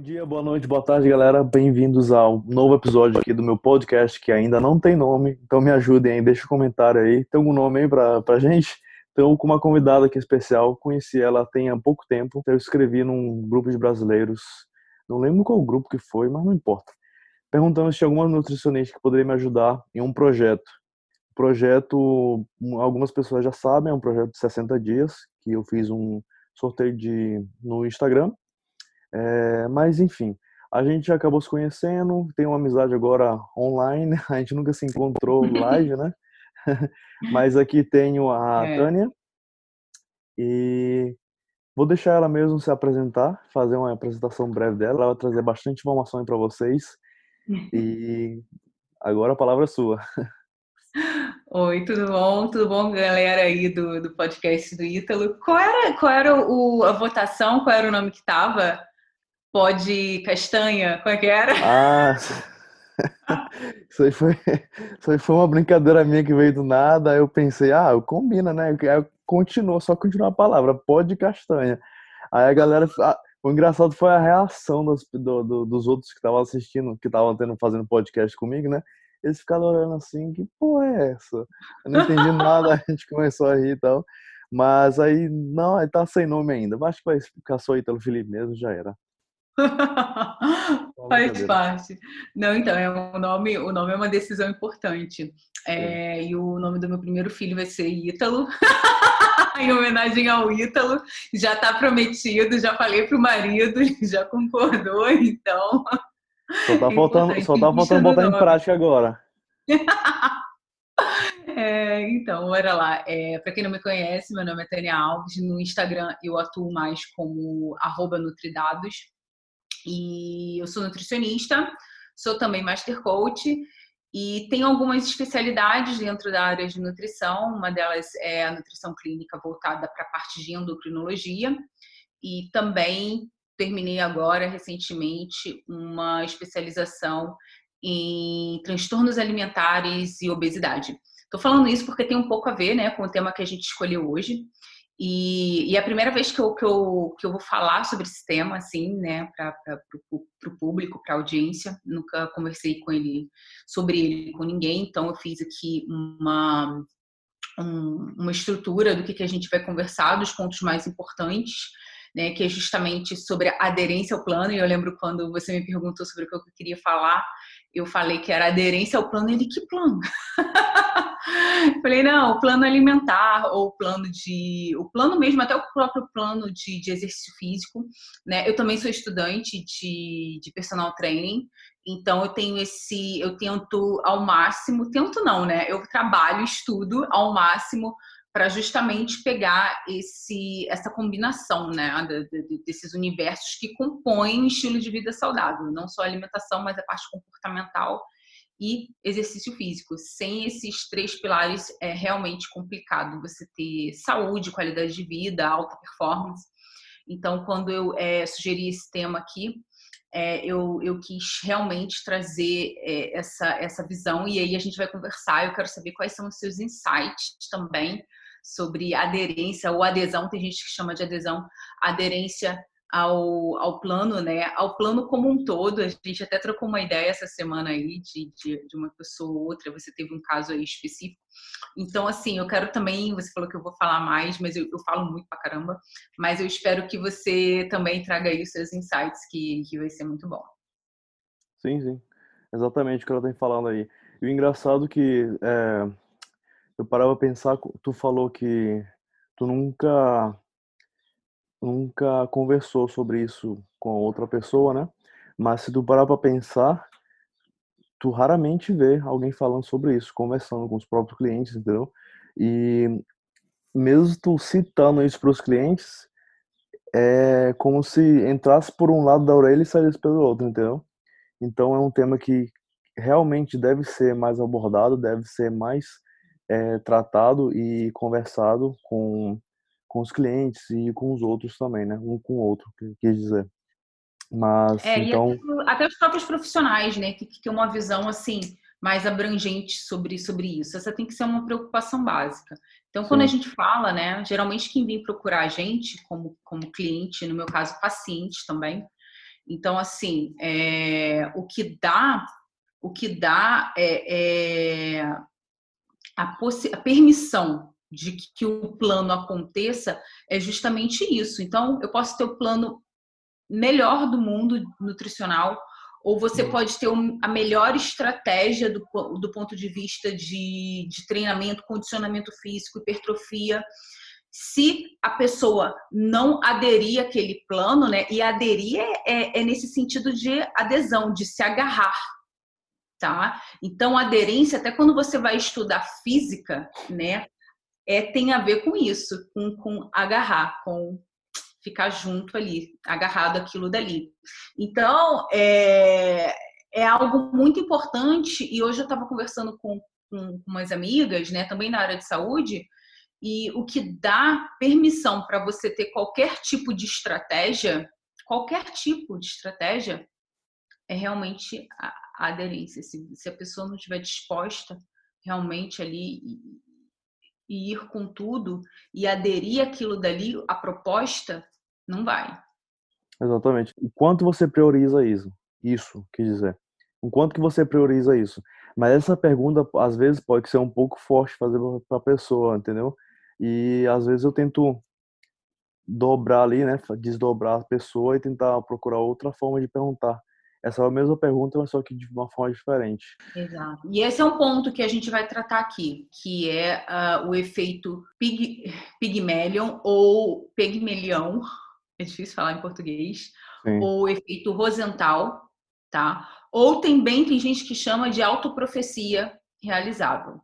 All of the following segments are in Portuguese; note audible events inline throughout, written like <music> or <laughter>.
Bom dia, boa noite, boa tarde, galera. Bem-vindos ao novo episódio aqui do meu podcast que ainda não tem nome. Então me ajudem aí, deixa um comentário aí. Tem algum nome aí pra, pra gente? Então, com uma convidada aqui especial, conheci ela tem há pouco tempo. Eu escrevi num grupo de brasileiros, não lembro qual grupo que foi, mas não importa. Perguntando se tinha alguma nutricionista que poderia me ajudar em um projeto. O projeto, algumas pessoas já sabem, é um projeto de 60 dias, que eu fiz um sorteio de, no Instagram é, mas enfim, a gente acabou se conhecendo, tem uma amizade agora online, <laughs> a gente nunca se encontrou <laughs> live, né? <laughs> mas aqui tenho a é. Tânia e vou deixar ela mesmo se apresentar, fazer uma apresentação breve dela, ela vai trazer bastante informação para vocês e agora a palavra é sua. Oi, tudo bom? Tudo bom, galera aí do, do podcast do Ítalo? Qual era, qual era o, a votação? Qual era o nome que estava? Pode castanha, qual é que era? Ah, <laughs> isso aí, foi, isso aí foi uma brincadeira minha que veio do nada. Aí eu pensei, ah, combina, né? Aí continuou, só continuou a palavra, pode castanha. Aí a galera. O engraçado foi a reação dos, do, do, dos outros que estavam assistindo, que estavam tendo fazendo podcast comigo, né? Eles ficaram olhando assim, que porra é essa? Eu não entendi nada, <laughs> a gente começou a rir e tal. Mas aí, não, tá sem nome ainda. Acho que vai ficar só Italo Felipe mesmo, já era. <laughs> Faz parte. Não, então, é o nome, o nome é uma decisão importante. É, e o nome do meu primeiro filho vai ser Ítalo. <laughs> em homenagem ao Ítalo. Já está prometido, já falei pro marido, <laughs> já concordou, então. Só tá é faltando, só tá faltando botar em prática agora. É, então, olha lá. É, para quem não me conhece, meu nome é Tânia Alves. No Instagram eu atuo mais como Nutridados. E eu sou nutricionista, sou também master coach e tenho algumas especialidades dentro da área de nutrição. Uma delas é a nutrição clínica voltada para a parte de endocrinologia e também terminei agora recentemente uma especialização em transtornos alimentares e obesidade. Estou falando isso porque tem um pouco a ver né, com o tema que a gente escolheu hoje. E, e, a primeira vez que eu, que, eu, que eu vou falar sobre esse tema, assim, né, para o público, para a audiência. Nunca conversei com ele sobre ele com ninguém, então eu fiz aqui uma, um, uma estrutura do que, que a gente vai conversar, dos pontos mais importantes, né, que é justamente sobre a aderência ao plano. E eu lembro quando você me perguntou sobre o que eu queria falar, eu falei que era aderência ao plano. Ele, que plano? <laughs> Falei, não, o plano alimentar, ou o plano de. O plano mesmo, até o próprio plano de, de exercício físico. Né? Eu também sou estudante de, de personal training, então eu tenho esse. Eu tento ao máximo, tento não, né? Eu trabalho, estudo ao máximo para justamente pegar esse, essa combinação né, desses universos que compõem estilo de vida saudável, não só a alimentação, mas a parte comportamental e exercício físico. Sem esses três pilares é realmente complicado você ter saúde, qualidade de vida, alta performance. Então, quando eu é, sugeri esse tema aqui, é, eu, eu quis realmente trazer é, essa, essa visão e aí a gente vai conversar. Eu quero saber quais são os seus insights também sobre aderência ou adesão. Tem gente que chama de adesão, aderência ao, ao plano, né? Ao plano como um todo. A gente até trocou uma ideia essa semana aí de, de, de, uma pessoa ou outra. Você teve um caso aí específico. Então, assim, eu quero também. Você falou que eu vou falar mais, mas eu, eu falo muito pra caramba. Mas eu espero que você também traga aí os seus insights, que, que vai ser muito bom. Sim, sim. Exatamente o que ela tem falando aí. E o engraçado que é, eu parava a pensar, tu falou que tu nunca nunca conversou sobre isso com outra pessoa, né? Mas se tu parar para pensar, tu raramente vê alguém falando sobre isso, conversando com os próprios clientes, entendeu? E mesmo tu citando isso para os clientes, é como se entrasse por um lado da orelha e saísse pelo outro, entendeu? Então é um tema que realmente deve ser mais abordado, deve ser mais é, tratado e conversado com com os clientes e com os outros também, né? Um com o outro, quer dizer. Mas, é, então... até os próprios profissionais, né? Que, que tem uma visão, assim, mais abrangente sobre, sobre isso. Essa tem que ser uma preocupação básica. Então, quando Sim. a gente fala, né? Geralmente quem vem procurar a gente como, como cliente, no meu caso, paciente também, Então, assim, é, o que dá, o que dá é, é a, a permissão de que o plano aconteça é justamente isso. Então, eu posso ter o plano melhor do mundo nutricional, ou você pode ter a melhor estratégia do, do ponto de vista de, de treinamento, condicionamento físico, hipertrofia. Se a pessoa não aderir àquele plano, né? E aderir é, é nesse sentido de adesão, de se agarrar, tá? Então, aderência, até quando você vai estudar física, né? É, tem a ver com isso, com, com agarrar, com ficar junto ali, agarrado aquilo dali. Então, é, é algo muito importante, e hoje eu estava conversando com, com umas amigas, né, também na área de saúde, e o que dá permissão para você ter qualquer tipo de estratégia, qualquer tipo de estratégia, é realmente a, aderência. Se, se, a pessoa não estiver disposta realmente ali e ir com tudo e aderir aquilo dali, a proposta, não vai. Exatamente. O quanto você prioriza isso? Isso, quer dizer. O quanto que você prioriza isso? Mas essa pergunta, às vezes, pode ser um pouco forte fazer para a pessoa, entendeu? E às vezes eu tento dobrar ali, né? Desdobrar a pessoa e tentar procurar outra forma de perguntar. Essa é a mesma pergunta, mas só que de uma forma diferente. Exato. E esse é um ponto que a gente vai tratar aqui, que é uh, o efeito pig, pigmalion ou pigmelião, é difícil falar em português, Sim. ou efeito Rosenthal, tá? Ou também tem gente que chama de autoprofecia realizável.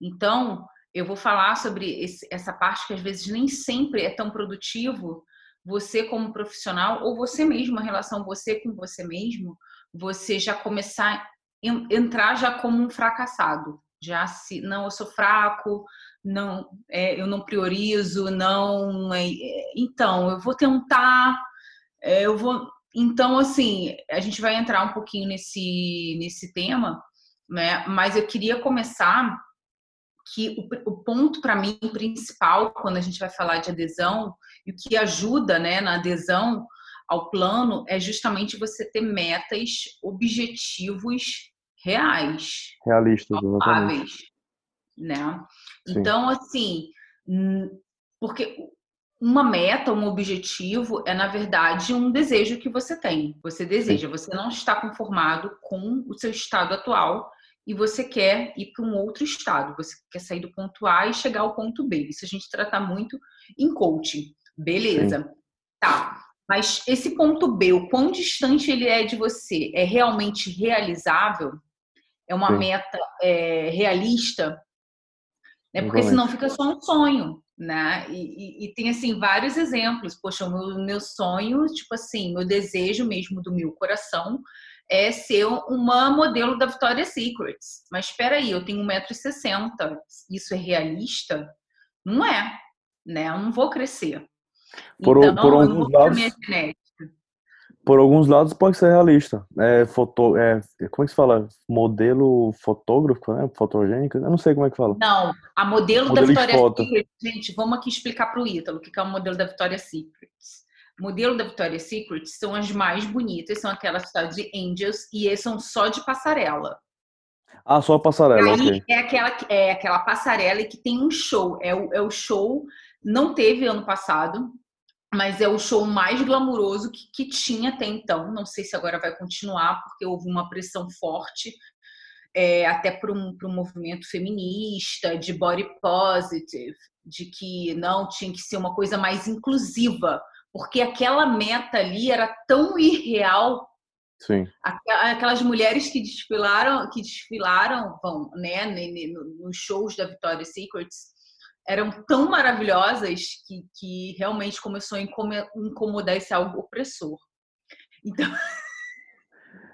Então, eu vou falar sobre esse, essa parte que às vezes nem sempre é tão produtivo você como profissional ou você mesmo, a relação você com você mesmo, você já começar entrar já como um fracassado. Já se não, eu sou fraco, não, é, eu não priorizo, não. É, então, eu vou tentar, é, eu vou. Então, assim, a gente vai entrar um pouquinho nesse, nesse tema, né? Mas eu queria começar que o, o ponto para mim principal quando a gente vai falar de adesão e o que ajuda né, na adesão ao plano é justamente você ter metas, objetivos reais. Realistas, exatamente. Né? Então, assim, porque uma meta, um objetivo é, na verdade, um desejo que você tem. Você deseja, Sim. você não está conformado com o seu estado atual e você quer ir para um outro estado. Você quer sair do ponto A e chegar ao ponto B. Isso a gente trata muito em coaching. Beleza. Sim. Tá. Mas esse ponto B, o quão distante ele é de você, é realmente realizável? É uma Sim. meta é, realista? Né? Porque senão fica só um sonho, né? E, e, e, tem assim vários exemplos. Poxa, o meu, meu sonho, tipo assim, meu desejo mesmo do meu coração é ser uma modelo da Victoria's Secret. Mas espera aí, eu tenho 1,60m. Isso é realista? Não é, né? Eu não vou crescer. Por, então, por alguns lados, por alguns lados pode ser realista. É, foto, é, como é que se fala? Modelo fotógrafo, né? Fotogênico? Eu não sei como é que fala. Não, a modelo, modelo da Victoria's Secret, gente, vamos aqui explicar para o Ítalo o que é o modelo da Victoria's Secret modelo da Victoria's Secret são as mais bonitas, são aquelas de Angels e são só de passarela. Ah, só a passarela, Aí é aquela é aquela passarela que tem um show, é o, é o show não teve ano passado, mas é o show mais glamuroso que, que tinha até então. Não sei se agora vai continuar, porque houve uma pressão forte, é, até para um, um movimento feminista, de body positive, de que não tinha que ser uma coisa mais inclusiva porque aquela meta ali era tão irreal. Sim. Aquelas mulheres que desfilaram, que desfilaram, vão, né, nos shows da Victoria's Secrets, eram tão maravilhosas que, que realmente começou a incomodar esse algo opressor. Então. <laughs>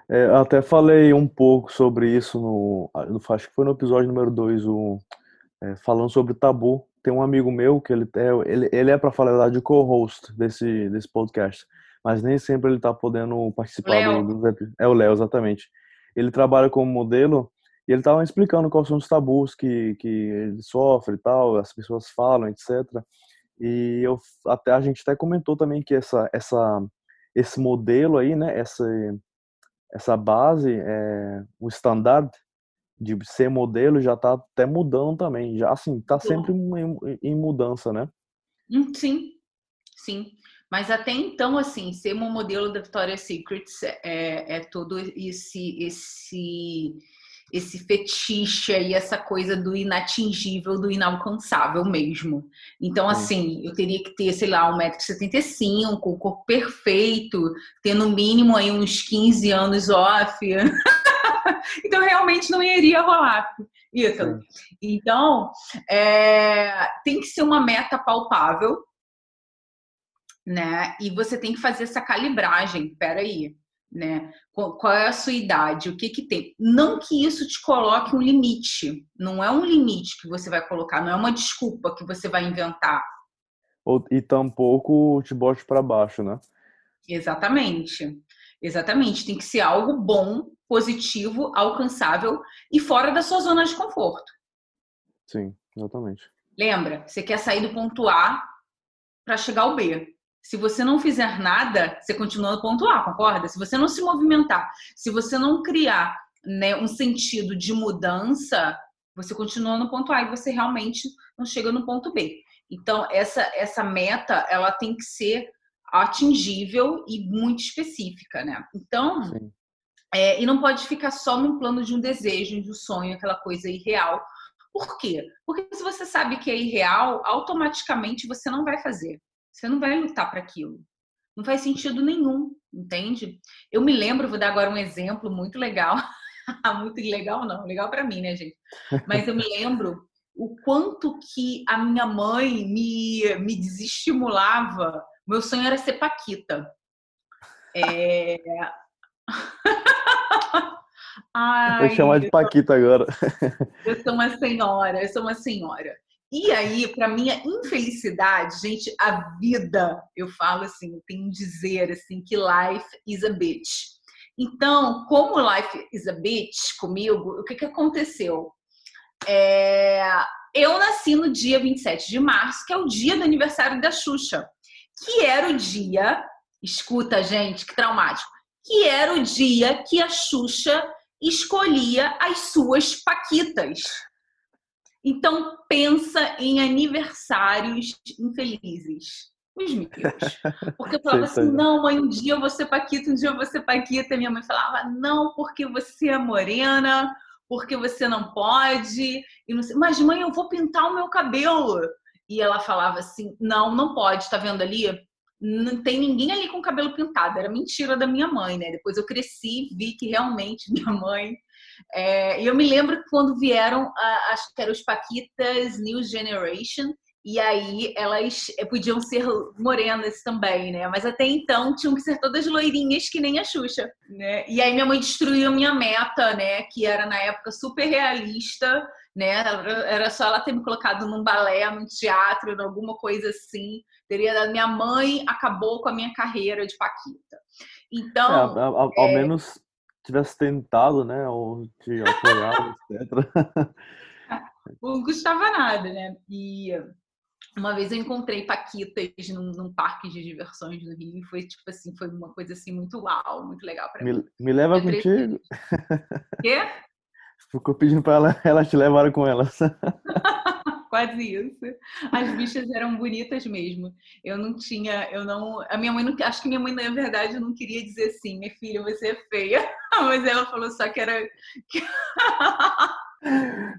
É, até falei um pouco sobre isso no, acho que foi no episódio número 2, é, falando sobre o tabu tem um amigo meu que ele é, ele, ele é para falar de co-host desse, desse podcast, mas nem sempre ele tá podendo participar do, do, É o Léo, exatamente. Ele trabalha como modelo e ele tava explicando quais são os tabus que, que ele sofre e tal, as pessoas falam, etc. E eu, até, a gente até comentou também que essa, essa, esse modelo aí, né, essa, essa base, é, o standard de ser modelo já está até mudando também, já assim, está sempre em, em, mudança, né? Hum, sim, sim. Mas até então, assim, ser um modelo da Victoria's Secret é, é todo esse, esse esse fetiche aí, essa coisa do inatingível, do inalcançável mesmo. Então, assim, eu teria que ter, sei lá, 1,75m, o corpo perfeito, ter no mínimo aí uns 15 anos off. <laughs> então, realmente não iria rolar. Ítalo. Então, é, tem que ser uma meta palpável, né? E você tem que fazer essa calibragem. Peraí, né? Qual é a sua idade? O que que tem? Não que isso te coloque um limite. Não é um limite que você vai colocar, não é uma desculpa que você vai inventar. E tampouco te bote para baixo, né? Exatamente. Exatamente. Tem que ser algo bom, positivo, alcançável e fora da sua zona de conforto. Sim, exatamente. Lembra, você quer sair do ponto A para chegar ao B. Se você não fizer nada, você continua no ponto A, concorda? Se você não se movimentar, se você não criar né, um sentido de mudança, você continua no ponto A e você realmente não chega no ponto B. Então, essa, essa meta, ela tem que ser atingível e muito específica, né? Então, é, e não pode ficar só num plano de um desejo, de um sonho, aquela coisa irreal. Por quê? Porque se você sabe que é irreal, automaticamente você não vai fazer. Você não vai lutar para aquilo. Não faz sentido nenhum, entende? Eu me lembro, vou dar agora um exemplo muito legal. <laughs> muito legal não, legal para mim, né, gente? Mas eu me lembro o quanto que a minha mãe me, me desestimulava. Meu sonho era ser paquita. É... <laughs> Ai, Vou chamar de Paquita agora. Eu sou uma senhora, eu sou uma senhora. E aí, para minha infelicidade, gente, a vida, eu falo assim, eu tenho um dizer assim que life is a bitch. Então, como life is a bitch comigo, o que, que aconteceu? É, eu nasci no dia 27 de março, que é o dia do aniversário da Xuxa, que era o dia, escuta, gente, que traumático, que era o dia que a Xuxa escolhia as suas paquitas. Então, pensa em aniversários infelizes. Os meus. Porque eu <laughs> falava assim, não, mãe, um dia eu vou ser Paquita, um dia eu vou ser Paquita. Minha mãe falava, não, porque você é morena, porque você não pode. E não sei, Mas, mãe, eu vou pintar o meu cabelo. E ela falava assim, não, não pode, tá vendo ali? Não tem ninguém ali com cabelo pintado. Era mentira da minha mãe, né? Depois eu cresci, vi que realmente <laughs> minha mãe é, eu me lembro que quando vieram, acho que eram os Paquitas New Generation, e aí elas é, podiam ser morenas também, né? Mas até então tinham que ser todas loirinhas que nem a Xuxa, né? E aí minha mãe destruiu a minha meta, né? Que era na época super realista, né? Era só ela ter me colocado num balé, num teatro, alguma coisa assim. Teria dado minha mãe acabou com a minha carreira de Paquita. Então, é, ao, ao é... menos tivesse tentado, né, ou te apoiado, etc. <laughs> Não custava nada, né? E uma vez eu encontrei Paquitas num, num, parque de diversões no Rio e foi tipo assim, foi uma coisa assim muito uau, muito legal para mim. Me leva contigo. Quê? <laughs> Ficou pedindo para ela, elas te levaram com elas. <laughs> quase isso. As bichas eram bonitas mesmo. Eu não tinha, eu não. A minha mãe não. Acho que minha mãe, na verdade, não queria dizer assim, minha filha, você é feia. <laughs> Mas ela falou só que era.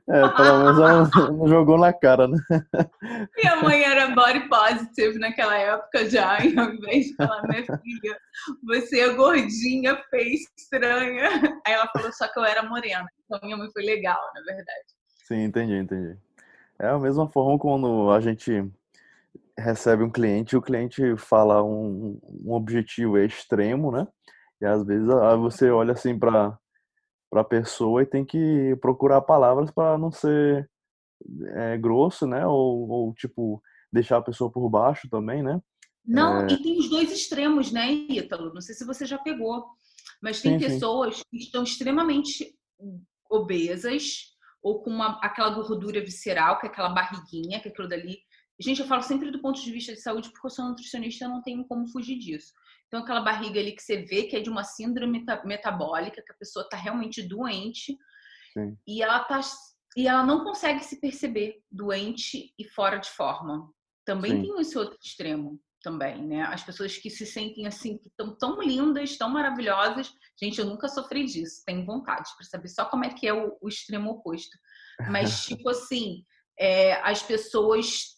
É, pelo menos ela não jogou na cara, né? <laughs> Minha mãe era body positive naquela época já, e ao invés de falar, minha filha, você é gordinha, feia, estranha. Aí ela falou só que eu era morena. Então minha mãe foi legal, na verdade. Sim, entendi, entendi. É a mesma forma quando a gente recebe um cliente e o cliente fala um, um objetivo extremo, né? E às vezes você olha assim para para a pessoa e tem que procurar palavras para não ser é, grosso, né? Ou, ou, tipo deixar a pessoa por baixo também, né? Não, é... e tem os dois extremos, né, Ítalo? Não sei se você já pegou, mas tem sim, pessoas sim. que estão extremamente obesas ou com uma, aquela gordura visceral, que é aquela barriguinha, que aquilo dali Gente, eu falo sempre do ponto de vista de saúde, porque eu sou nutricionista, eu não tenho como fugir disso. Então, aquela barriga ali que você vê que é de uma síndrome metabólica, que a pessoa está realmente doente Sim. e ela tá e ela não consegue se perceber doente e fora de forma. Também Sim. tem esse outro extremo também, né? As pessoas que se sentem assim, que estão tão lindas, tão maravilhosas. Gente, eu nunca sofri disso, tenho vontade para saber só como é que é o, o extremo oposto. Mas, <laughs> tipo assim, é, as pessoas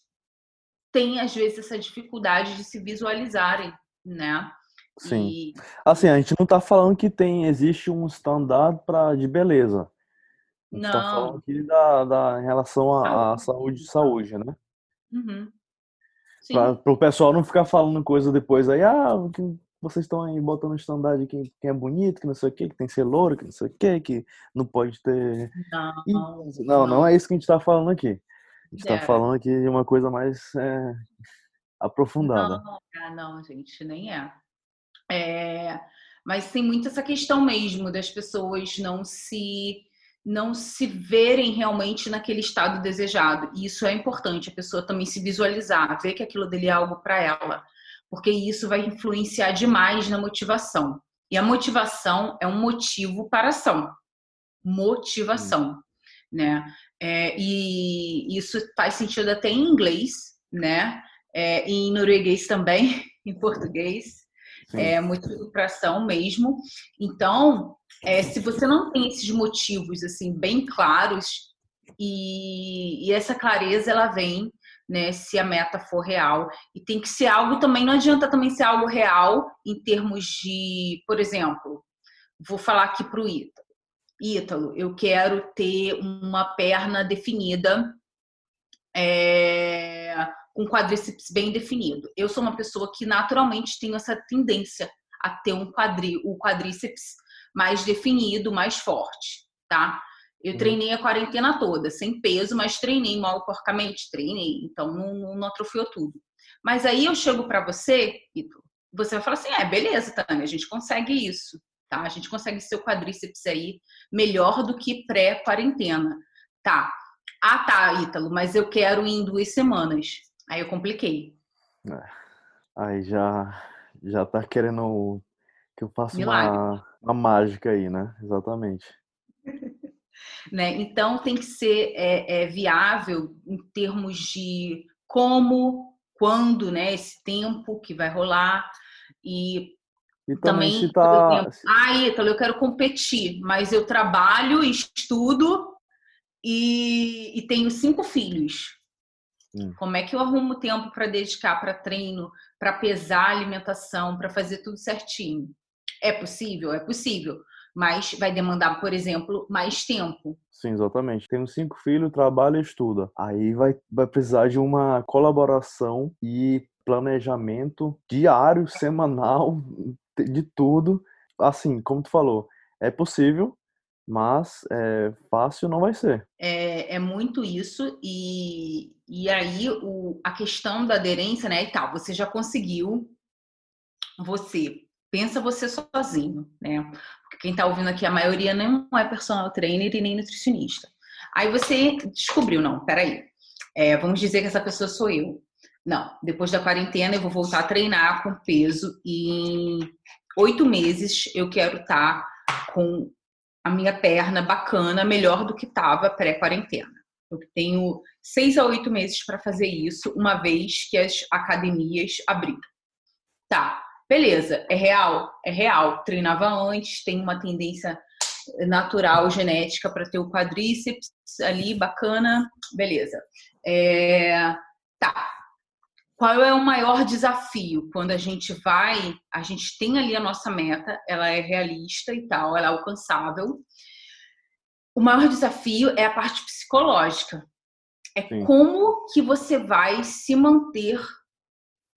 têm, às vezes, essa dificuldade de se visualizarem, né? Sim. E... Assim, a gente não está falando que tem, existe um standard pra, de beleza. A gente está falando aqui da, da, em relação à saúde, saúde, né? Uhum. Para o pessoal não ficar falando coisa depois aí, ah, que vocês estão aí botando standard de quem, é bonito, que não sei o que, que tem que ser louro, que não sei o que, que não pode ter. Não, não, não é isso que a gente está falando aqui. A gente está é. falando aqui de uma coisa mais é, aprofundada. Não, não, gente, nem é. é. Mas tem muito essa questão mesmo das pessoas não se não se verem realmente naquele estado desejado. E isso é importante, a pessoa também se visualizar, ver que aquilo dele é algo para ela, porque isso vai influenciar demais na motivação. E a motivação é um motivo para ação. Motivação, hum. né? É, e isso faz sentido até em inglês, né? É, em norueguês também, <laughs> em português. É motivo para ação mesmo. Então, é, se você não tem esses motivos assim bem claros e, e, essa clareza ela vem né se a meta for real. E tem que ser algo também não adianta também ser algo real em termos de por exemplo vou falar aqui para o Ítalo. Ítalo eu quero ter uma perna definida é, com quadríceps bem definido eu sou uma pessoa que naturalmente tenho essa tendência a ter um quadri, o quadríceps mais definido, mais forte, tá? Eu uhum. treinei a quarentena toda, sem peso, mas treinei mal porcamente, treinei, então não, não atrofiou tudo. Mas aí eu chego para você, e você vai falar assim: é, beleza, Tânia, a gente consegue isso, tá? A gente consegue seu quadríceps aí melhor do que pré-quarentena, tá? Ah, tá, Ítalo, mas eu quero ir em duas semanas. Aí eu compliquei. É. Aí já, já tá querendo que eu faça uma, uma mágica aí, né? Exatamente. <laughs> né? Então tem que ser é, é, viável em termos de como, quando, né? Esse tempo que vai rolar e, e também, também tá... exemplo, ah, Ítalo, eu quero competir, mas eu trabalho, estudo e, e tenho cinco filhos. Hum. Como é que eu arrumo tempo para dedicar para treino, para pesar a alimentação, para fazer tudo certinho? É possível? É possível. Mas vai demandar, por exemplo, mais tempo. Sim, exatamente. Tenho cinco filhos, trabalha e estuda. Aí vai, vai precisar de uma colaboração e planejamento diário, semanal, de tudo. Assim, como tu falou, é possível, mas é, fácil não vai ser. É, é muito isso, e, e aí o, a questão da aderência, né, e tal, você já conseguiu, você pensa você sozinho, né? Porque quem está ouvindo aqui, a maioria não é personal trainer e nem nutricionista. Aí você descobriu, não, peraí, é, vamos dizer que essa pessoa sou eu. Não, depois da quarentena eu vou voltar a treinar com peso e em oito meses eu quero estar tá com a minha perna bacana, melhor do que estava pré-quarentena. Eu tenho seis a oito meses para fazer isso, uma vez que as academias abriram. Tá, Beleza, é real? É real. Treinava antes, tem uma tendência natural, genética para ter o quadríceps ali, bacana, beleza. É, tá. Qual é o maior desafio? Quando a gente vai, a gente tem ali a nossa meta, ela é realista e tal, ela é alcançável. O maior desafio é a parte psicológica. É Sim. como que você vai se manter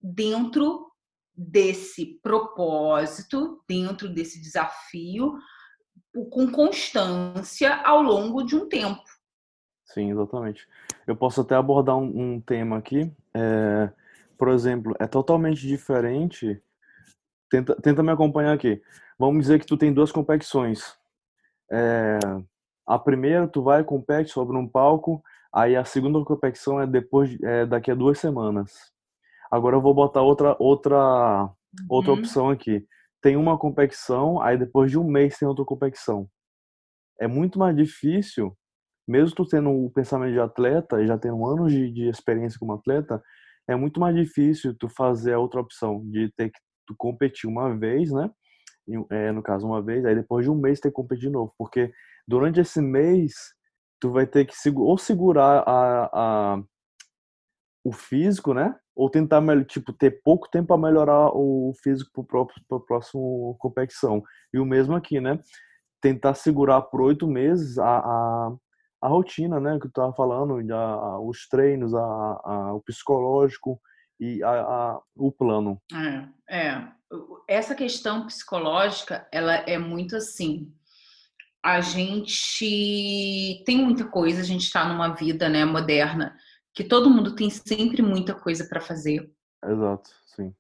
dentro desse propósito, dentro desse desafio, com constância ao longo de um tempo. Sim, exatamente. Eu posso até abordar um, um tema aqui. É, por exemplo, é totalmente diferente. Tenta, tenta me acompanhar aqui. Vamos dizer que tu tem duas competições. É, a primeira, tu vai compete sobre um palco, Aí a segunda competição é depois, é daqui a duas semanas. Agora eu vou botar outra, outra, outra uhum. opção aqui. Tem uma competição, aí depois de um mês tem outra competição. É muito mais difícil, mesmo tu tendo o pensamento de atleta e já tendo anos de, de experiência como atleta, é muito mais difícil tu fazer a outra opção de ter que tu competir uma vez, né? É, no caso, uma vez, aí depois de um mês ter que competir de novo. Porque durante esse mês, tu vai ter que ou segurar a, a, o físico, né? Ou tentar, tipo, ter pouco tempo para melhorar o físico para pro próximo competição. E o mesmo aqui, né? Tentar segurar por oito meses a, a, a, rotina, né? Que tu tava falando, a, os treinos, a, a, o psicológico e a, a, o plano. É, é, essa questão psicológica, ela é muito assim. A gente tem muita coisa, a gente está numa vida, né, moderna que todo mundo tem sempre muita coisa para fazer. Exato, sim.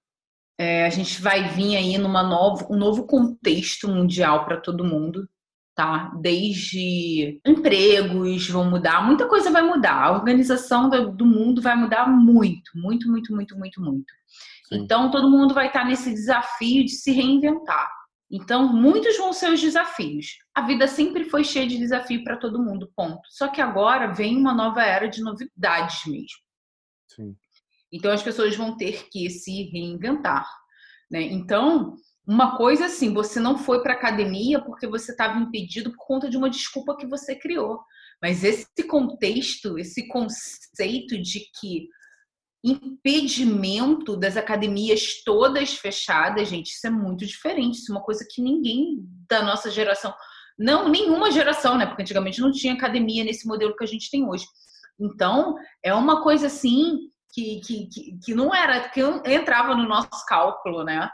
É, a gente vai vir aí numa novo, um novo contexto mundial para todo mundo, tá? Desde empregos vão mudar, muita coisa vai mudar. A organização do, do mundo vai mudar muito, muito, muito, muito, muito, muito. Sim. Então todo mundo vai estar nesse desafio de se reinventar. Então, muitos vão ser os desafios. A vida sempre foi cheia de desafio para todo mundo, ponto. Só que agora vem uma nova era de novidades mesmo. Sim. Então, as pessoas vão ter que se reinventar. Né? Então, uma coisa assim, você não foi para academia porque você estava impedido por conta de uma desculpa que você criou. Mas esse contexto, esse conceito de que impedimento das academias todas fechadas, gente, isso é muito diferente. Isso é uma coisa que ninguém da nossa geração, não, nenhuma geração, né? Porque antigamente não tinha academia nesse modelo que a gente tem hoje. Então, é uma coisa assim que, que, que, que não era, que entrava no nosso cálculo, né?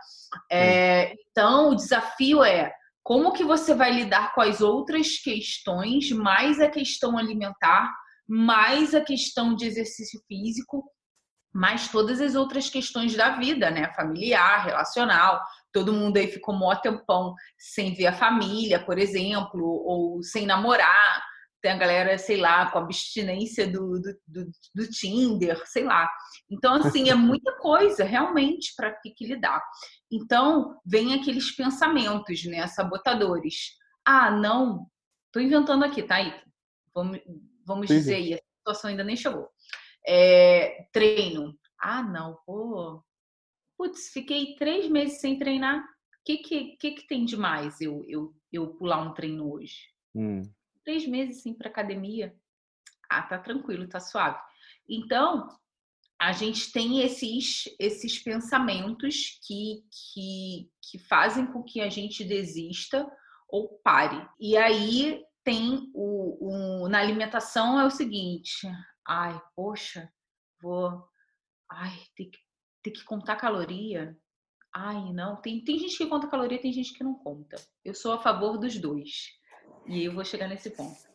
É, então, o desafio é como que você vai lidar com as outras questões, mais a questão alimentar, mais a questão de exercício físico, mas todas as outras questões da vida, né? Familiar, relacional. Todo mundo aí ficou mó tempão sem ver a família, por exemplo, ou sem namorar. Tem a galera, sei lá, com abstinência do, do, do, do Tinder, sei lá. Então, assim, é <laughs> muita coisa realmente para ter que lidar. Então, vem aqueles pensamentos, né? Sabotadores. Ah, não, tô inventando aqui, tá, aí. Vamos, vamos dizer aí, a situação ainda nem chegou é, treino. Ah, não, pô. Putz, fiquei três meses sem treinar. O que, que, que, que tem de mais eu, eu, eu pular um treino hoje? Hum. Três meses sem para academia. Ah, tá tranquilo, tá suave. Então, a gente tem esses, esses pensamentos que, que, que fazem com que a gente desista ou pare. E aí tem o, o na alimentação é o seguinte: ai, poxa, vou, ai, tem que, tem que contar caloria. Ai, não, tem, tem gente que conta caloria, tem gente que não conta. Eu sou a favor dos dois. E eu vou chegar nesse ponto.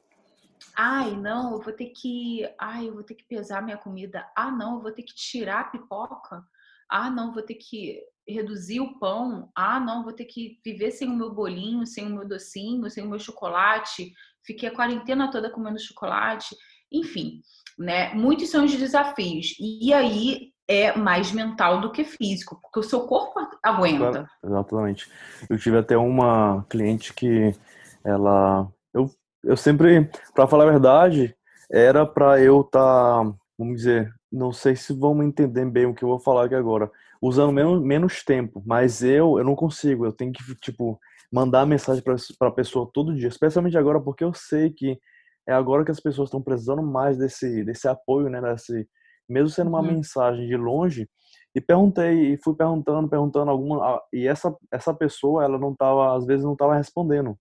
Ai, não, eu vou ter que, ai, eu vou ter que pesar minha comida. Ah, não, eu vou ter que tirar a pipoca. Ah, não, vou ter que reduzir o pão. Ah, não, vou ter que viver sem o meu bolinho, sem o meu docinho, sem o meu chocolate. Fiquei a quarentena toda comendo chocolate. Enfim, né? Muitos são os desafios. E aí é mais mental do que físico, porque o seu corpo aguenta. Exatamente. Eu tive até uma cliente que ela eu, eu sempre, para falar a verdade, era para eu estar, tá, vamos dizer, não sei se vão entender bem o que eu vou falar aqui agora, usando menos, menos tempo, mas eu eu não consigo, eu tenho que tipo mandar mensagem para a pessoa todo dia, especialmente agora porque eu sei que é agora que as pessoas estão precisando mais desse, desse apoio, né? Desse, mesmo sendo uma uhum. mensagem de longe. E perguntei, e fui perguntando, perguntando alguma. E essa, essa pessoa, ela não tava, às vezes não tava respondendo.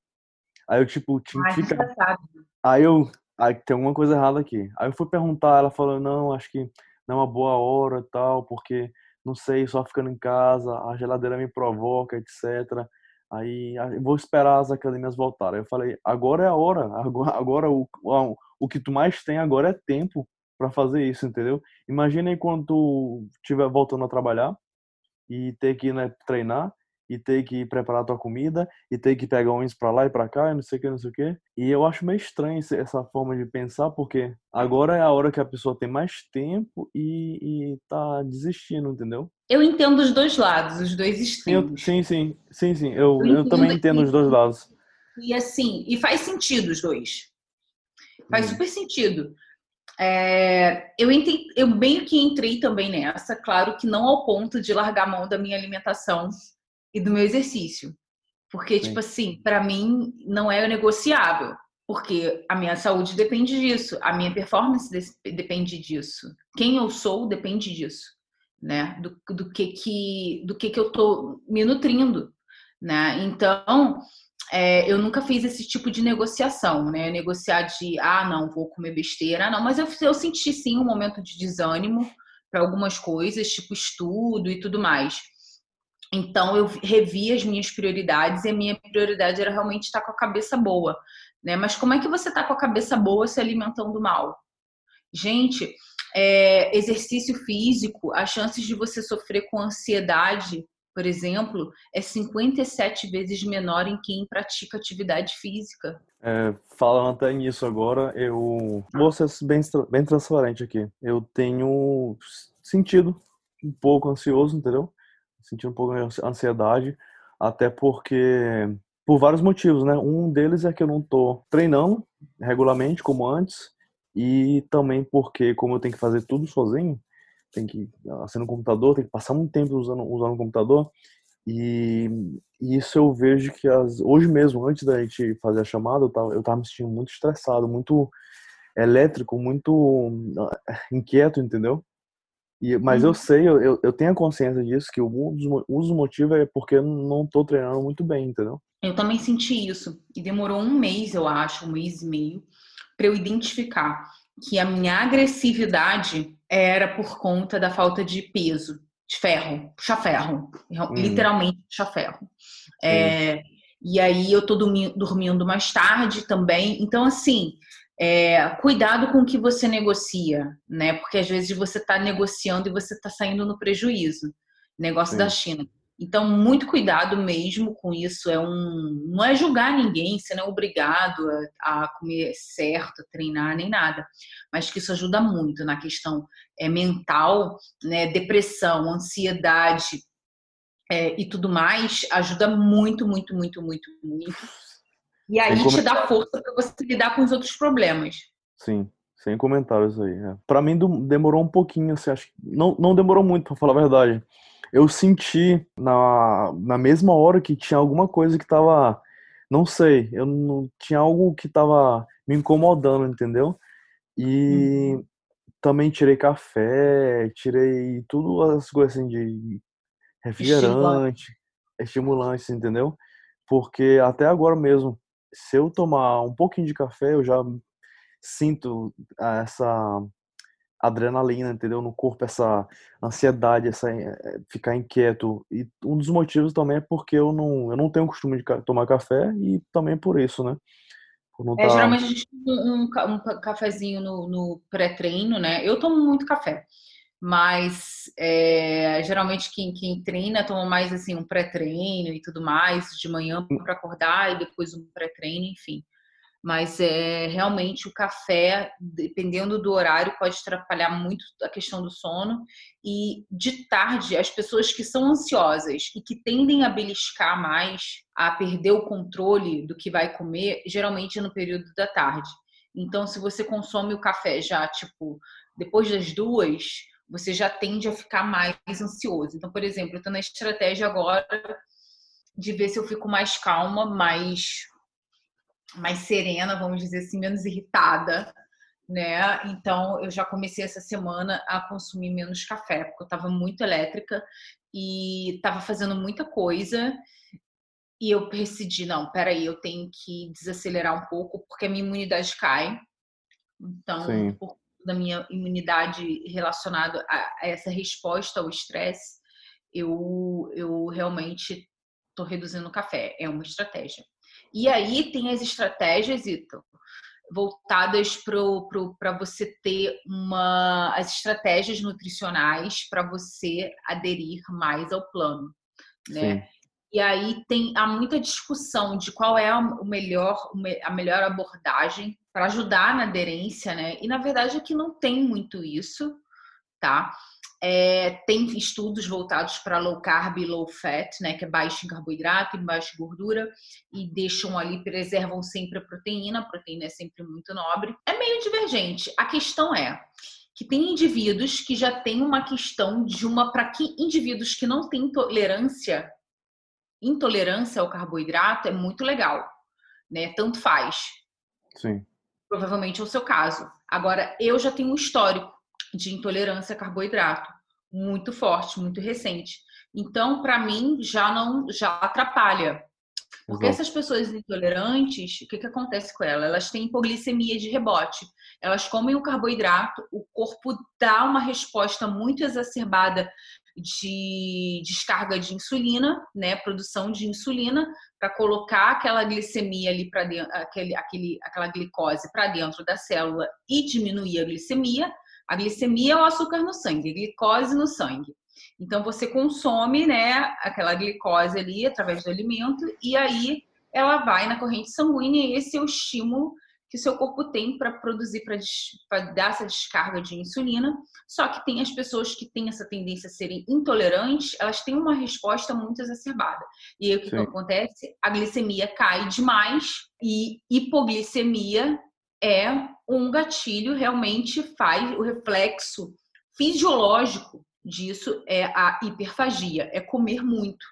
Aí eu, tipo, tinha que ficar. Aí eu. Aí tem alguma coisa errada aqui. Aí eu fui perguntar, ela falou, não, acho que não é uma boa hora e tal, porque, não sei, só ficando em casa, a geladeira me provoca, etc. Aí vou esperar as academias voltarem. Eu falei, agora é a hora, <laughs> agora, agora o, o, que tu mais tem agora é tempo para fazer isso, entendeu? Imagina quando tu estiver voltando a trabalhar e ter que né, treinar e ter que preparar tua comida e ter que pegar ônibus para lá e para cá e não sei o que, não sei o que. E eu acho meio estranho essa forma de pensar, porque agora é a hora que a pessoa tem mais tempo e, e tá desistindo, entendeu? Eu entendo os dois lados, os dois extremos. Sim, sim, sim, sim. Eu, eu, eu também entendo os dois lados. E assim, e faz sentido os dois. Faz hum. super sentido. É, eu, entendi, eu meio que entrei também nessa, claro que não ao ponto de largar a mão da minha alimentação e do meu exercício. Porque, Sim. tipo assim, para mim não é negociável. Porque a minha saúde depende disso, a minha performance depende disso, quem eu sou depende disso, né? Do, do que que do que que eu tô me nutrindo, né? Então, é, eu nunca fiz esse tipo de negociação, né? Negociar de, ah, não, vou comer besteira, não. Mas eu, eu senti sim um momento de desânimo para algumas coisas, tipo estudo e tudo mais. Então eu revi as minhas prioridades e a minha prioridade era realmente estar com a cabeça boa, né? Mas como é que você está com a cabeça boa se alimentando mal? Gente, é, exercício físico, as chances de você sofrer com ansiedade por exemplo, é 57 vezes menor em quem pratica atividade física. É, falando até nisso agora, eu vou ser bem, bem transparente aqui. Eu tenho sentido um pouco ansioso, entendeu? Sentindo um pouco de ansiedade, até porque por vários motivos, né? Um deles é que eu não tô treinando regularmente como antes, e também porque como eu tenho que fazer tudo sozinho, tem que acender no computador, tem que passar muito tempo usando, usando o computador. E, e, isso eu vejo que as, hoje mesmo, antes da gente fazer a chamada, eu tava, eu tava me sentindo muito estressado, muito elétrico, muito ah, inquieto, entendeu? E, mas eu uhum. sei, eu, eu tenho a consciência disso, que um dos, um dos motivos é porque eu não tô treinando muito bem, entendeu? Eu também senti isso. E demorou um mês, eu acho, um mês e meio, para eu identificar que a minha agressividade era por conta da falta de peso, de ferro, puxa ferro, hum. literalmente puxa ferro. É, e aí eu tô dormindo mais tarde também. Então, assim, é, cuidado com o que você negocia, né? Porque às vezes você está negociando e você está saindo no prejuízo. Negócio Sim. da China. Então, muito cuidado mesmo com isso. É um, não é julgar ninguém, você não é obrigado a, a, comer certo, a treinar, nem nada. Mas que isso ajuda muito na questão é, mental, né? Depressão, ansiedade é, e tudo mais, ajuda muito, muito, muito, muito, muito. E aí te dá força para você lidar com os outros problemas. Sim, sem comentários aí. É. Para mim demorou um pouquinho, assim, acho que não, não demorou muito, para falar a verdade eu senti na, na mesma hora que tinha alguma coisa que tava, não sei, eu não tinha algo que tava me incomodando, entendeu? E uhum. também tirei café, tirei tudo as coisas assim de refrigerante, estimulante, entendeu? Porque até agora mesmo, se eu tomar um pouquinho de café, eu já sinto essa adrenalina, entendeu? No corpo, essa ansiedade, essa eh, ficar inquieto. E um dos motivos também é porque eu não, eu não tenho costume de tomar café e também por isso, né? Por é, tá... geralmente a gente tem um, um, cafezinho no, no pré-treino, né? Eu tomo muito café, mas é, geralmente quem, quem treina toma mais assim um pré-treino e tudo mais, de manhã hum. para acordar e depois um pré-treino, enfim mas é realmente o café, dependendo do horário, pode atrapalhar muito a questão do sono. E de tarde, as pessoas que são ansiosas e que tendem a beliscar mais, a perder o controle do que vai comer, geralmente é no período da tarde. Então, se você consome o café já, tipo, depois das duas, você já tende a ficar mais ansioso. Então, por exemplo, eu estou na estratégia agora de ver se eu fico mais calma, mais mais serena, vamos dizer assim, menos irritada, né? Então eu já comecei essa semana a consumir menos café, porque eu estava muito elétrica e estava fazendo muita coisa. E eu decidi, não, peraí, eu tenho que desacelerar um pouco, porque a minha imunidade cai. Então, Sim. por da minha imunidade relacionada a essa resposta ao estresse, eu, eu realmente estou reduzindo o café. É uma estratégia. E aí tem as estratégias, Ito, voltadas para você ter uma as estratégias nutricionais para você aderir mais ao plano, né? Sim. E aí tem há muita discussão de qual é o melhor, a melhor abordagem para ajudar na aderência, né? E na verdade aqui não tem muito isso, tá? É, tem estudos voltados para low carb e low fat, né, que é baixo em carboidrato e baixo em gordura, e deixam ali, preservam sempre a proteína, a proteína é sempre muito nobre. É meio divergente. A questão é que tem indivíduos que já têm uma questão de uma. Para que indivíduos que não têm tolerância, intolerância ao carboidrato, é muito legal, né? Tanto faz. Sim. Provavelmente é o seu caso. Agora, eu já tenho um histórico de intolerância a carboidrato muito forte, muito recente. Então, para mim, já não já atrapalha. Porque essas pessoas intolerantes, o que, que acontece com elas? Elas têm hipoglicemia de rebote. Elas comem o carboidrato, o corpo dá uma resposta muito exacerbada de descarga de insulina, né, produção de insulina para colocar aquela glicemia ali para dentro, aquele, aquele, aquela glicose para dentro da célula e diminuir a glicemia. A glicemia é o açúcar no sangue, a glicose no sangue. Então você consome, né, aquela glicose ali através do alimento e aí ela vai na corrente sanguínea e esse é o estímulo que o seu corpo tem para produzir, para dar essa descarga de insulina. Só que tem as pessoas que têm essa tendência a serem intolerantes, elas têm uma resposta muito exacerbada. E aí o que, que acontece? A glicemia cai demais e hipoglicemia é um gatilho, realmente faz o reflexo fisiológico disso é a hiperfagia, é comer muito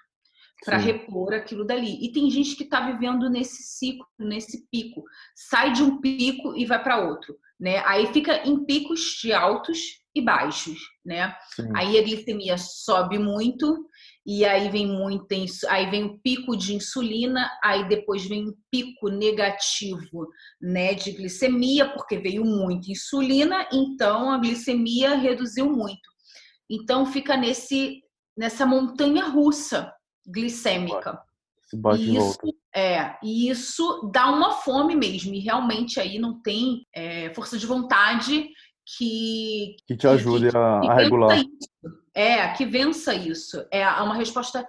para repor aquilo dali. E tem gente que está vivendo nesse ciclo, nesse pico, sai de um pico e vai para outro, né? Aí fica em picos de altos e baixos, né? Sim. Aí a glicemia sobe muito e aí vem muito, aí vem o pico de insulina, aí depois vem um pico negativo, né, de glicemia, porque veio muito insulina, então a glicemia reduziu muito. Então fica nesse nessa montanha russa glicêmica. Se bate e isso, é, e isso dá uma fome mesmo, e realmente aí não tem é, força de vontade que. Que te ajude que, que, a, a regular. Isso. É, que vença isso. É uma resposta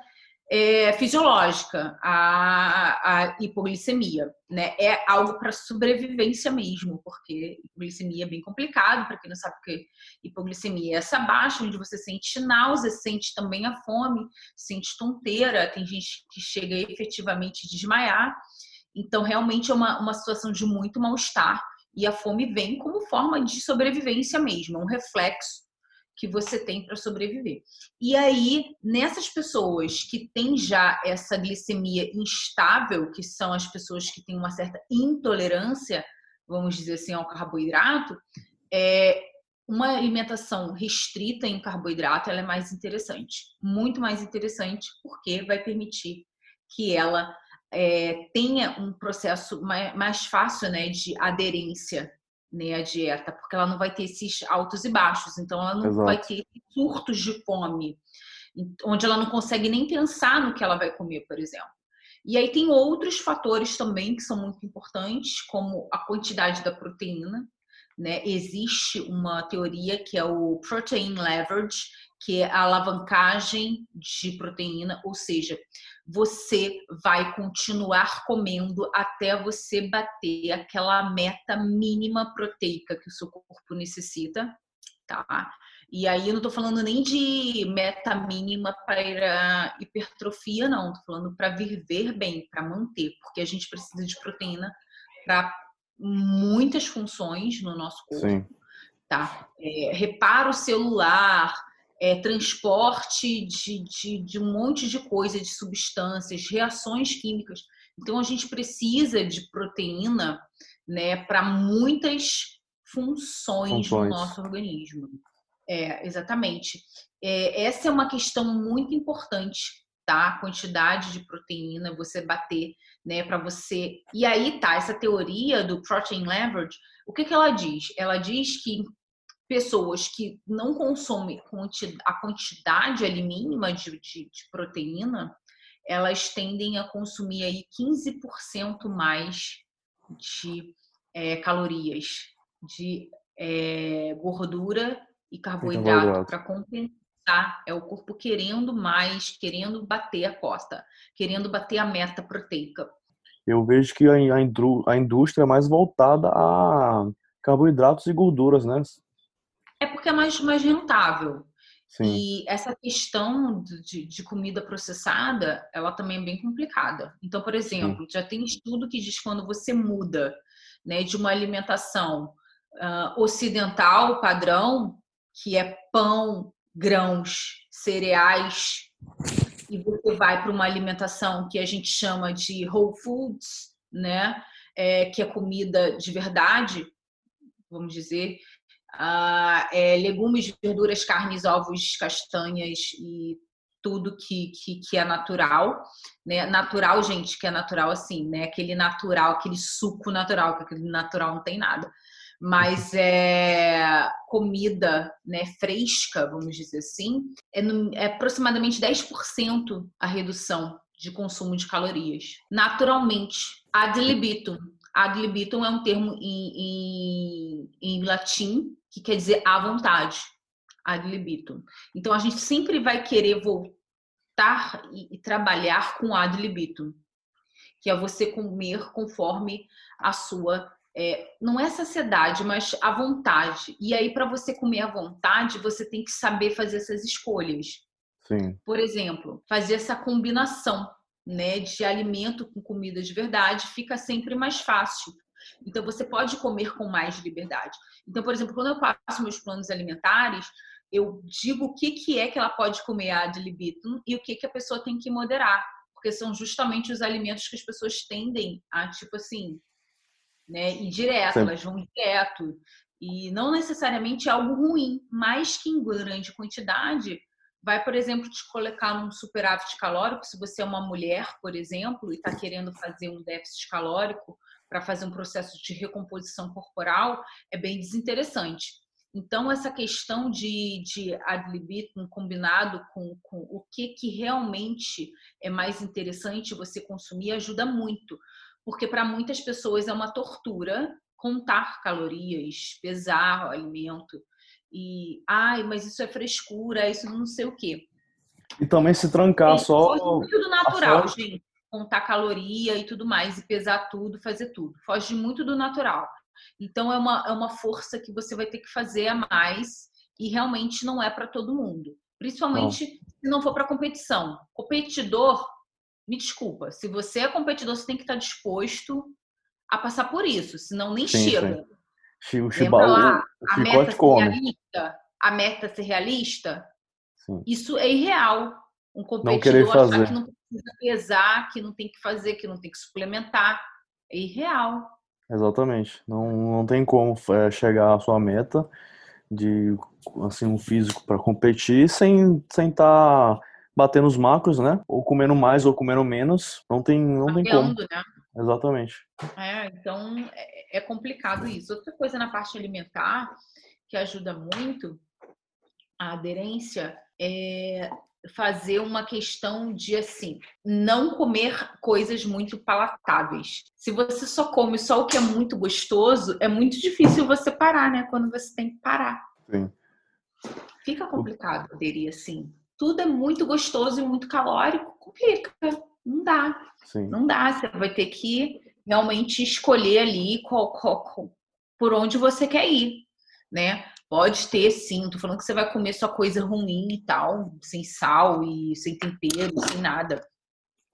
é, fisiológica, a, a, hipoglicemia, né? É algo para sobrevivência mesmo, porque hipoglicemia é bem complicado, para quem não sabe o que hipoglicemia é essa baixa, onde você sente náusea, sente também a fome, sente tonteira, tem gente que chega efetivamente a desmaiar. Então, realmente é uma, uma situação de muito mal-estar. E a fome vem como forma de sobrevivência mesmo, é um reflexo que você tem para sobreviver. E aí, nessas pessoas que têm já essa glicemia instável, que são as pessoas que têm uma certa intolerância, vamos dizer assim, ao carboidrato, é, uma alimentação restrita em carboidrato ela é mais interessante, muito mais interessante, porque vai permitir que ela é, tenha um processo mais, mais fácil né, de aderência né, a dieta, porque ela não vai ter esses altos e baixos, então ela não Exato. vai ter surtos de fome, onde ela não consegue nem pensar no que ela vai comer, por exemplo. E aí tem outros fatores também que são muito importantes, como a quantidade da proteína. Né? Existe uma teoria que é o protein leverage, que é a alavancagem de proteína, ou seja, você vai continuar comendo até você bater aquela meta mínima proteica que o seu corpo necessita, tá? E aí eu não tô falando nem de meta mínima para hipertrofia, não, tô falando para viver bem, para manter, porque a gente precisa de proteína para muitas funções no nosso corpo. Sim. Tá? É, reparo celular, é, transporte de, de, de um monte de coisa, de substâncias, reações químicas. Então a gente precisa de proteína né, para muitas funções, funções, no nosso organismo. É, exatamente. É, essa é uma questão muito importante, tá? A quantidade de proteína, você bater, né, para você. E aí tá, essa teoria do protein leverage, o que, que ela diz? Ela diz que pessoas que não consomem a quantidade ali mínima de, de, de proteína, elas tendem a consumir aí 15% mais de é, calorias, de é, gordura e carboidrato para compensar é o corpo querendo mais, querendo bater a costa, querendo bater a meta proteica. Eu vejo que a indústria é mais voltada a carboidratos e gorduras, né? É porque é mais, mais rentável. Sim. E essa questão de, de, comida processada, ela também é bem complicada. Então, por exemplo, Sim. já tem estudo que diz que quando você muda né, de uma alimentação uh, ocidental padrão, que é pão, grãos, cereais, e você vai para uma alimentação que a gente chama de whole foods, né, é, que é comida de verdade, vamos dizer, uh, é, legumes, verduras, carnes, ovos, castanhas e tudo que, que, que, é natural, né? Natural, gente, que é natural assim, né? Aquele natural, aquele suco natural, que aquele natural não tem nada. Mas é comida né, fresca, vamos dizer assim, é, no, é aproximadamente 10% a redução de consumo de calorias. Naturalmente, ad libitum. Ad libitum é um termo em, em, em latim que quer dizer à vontade, ad libitum. Então a gente sempre vai querer voltar e, e trabalhar com ad libitum, que é você comer conforme a sua é, não é saciedade, mas a vontade. E aí, para você comer à vontade, você tem que saber fazer essas escolhas. Sim. Por exemplo, fazer essa combinação né, de alimento com comida de verdade fica sempre mais fácil. Então, você pode comer com mais liberdade. Então, por exemplo, quando eu passo meus planos alimentares, eu digo o que, que é que ela pode comer ad libitum e o que, que a pessoa tem que moderar. Porque são justamente os alimentos que as pessoas tendem a, tipo assim, né, ir direto, Sim. elas vão direto. E não necessariamente é algo ruim, mas que em grande quantidade vai, por exemplo, te colocar num superávit calórico. Se você é uma mulher, por exemplo, e está querendo fazer um déficit calórico, para fazer um processo de recomposição corporal é bem desinteressante. Então, essa questão de, de ad libitum combinado com, com o que, que realmente é mais interessante você consumir ajuda muito, porque para muitas pessoas é uma tortura contar calorias, pesar o alimento. E, ai, mas isso é frescura, isso não sei o quê. E também se trancar Sim, só. Tudo natural, gente contar caloria e tudo mais, e pesar tudo, fazer tudo. Foge muito do natural. Então é uma, é uma força que você vai ter que fazer a mais e realmente não é para todo mundo. Principalmente não. se não for para competição. Competidor, me desculpa, se você é competidor, você tem que estar disposto a passar por isso, senão nem sim, chega. Sim. O Lembra lá, a meta ser realista, a meta ser realista, sim. isso é irreal. Um competidor achar que não precisa pesar, que não tem que fazer, que não tem que suplementar. É irreal. Exatamente. Não, não tem como é, chegar à sua meta de assim um físico para competir sem sem estar tá batendo os macros, né? Ou comendo mais ou comendo menos. Não tem não tem como. Né? Exatamente. É, então é, é complicado isso. Outra coisa na parte alimentar que ajuda muito a aderência é fazer uma questão de assim, não comer coisas muito palatáveis. Se você só come só o que é muito gostoso, é muito difícil você parar, né? Quando você tem que parar. Sim. Fica complicado aderir assim. Tudo é muito gostoso e muito calórico, complica. Não dá. Sim. Não dá. Você vai ter que realmente escolher ali qual, qual, qual, por onde você quer ir, né? Pode ter, sim. Tô falando que você vai comer só coisa ruim e tal, sem sal e sem tempero, sem nada.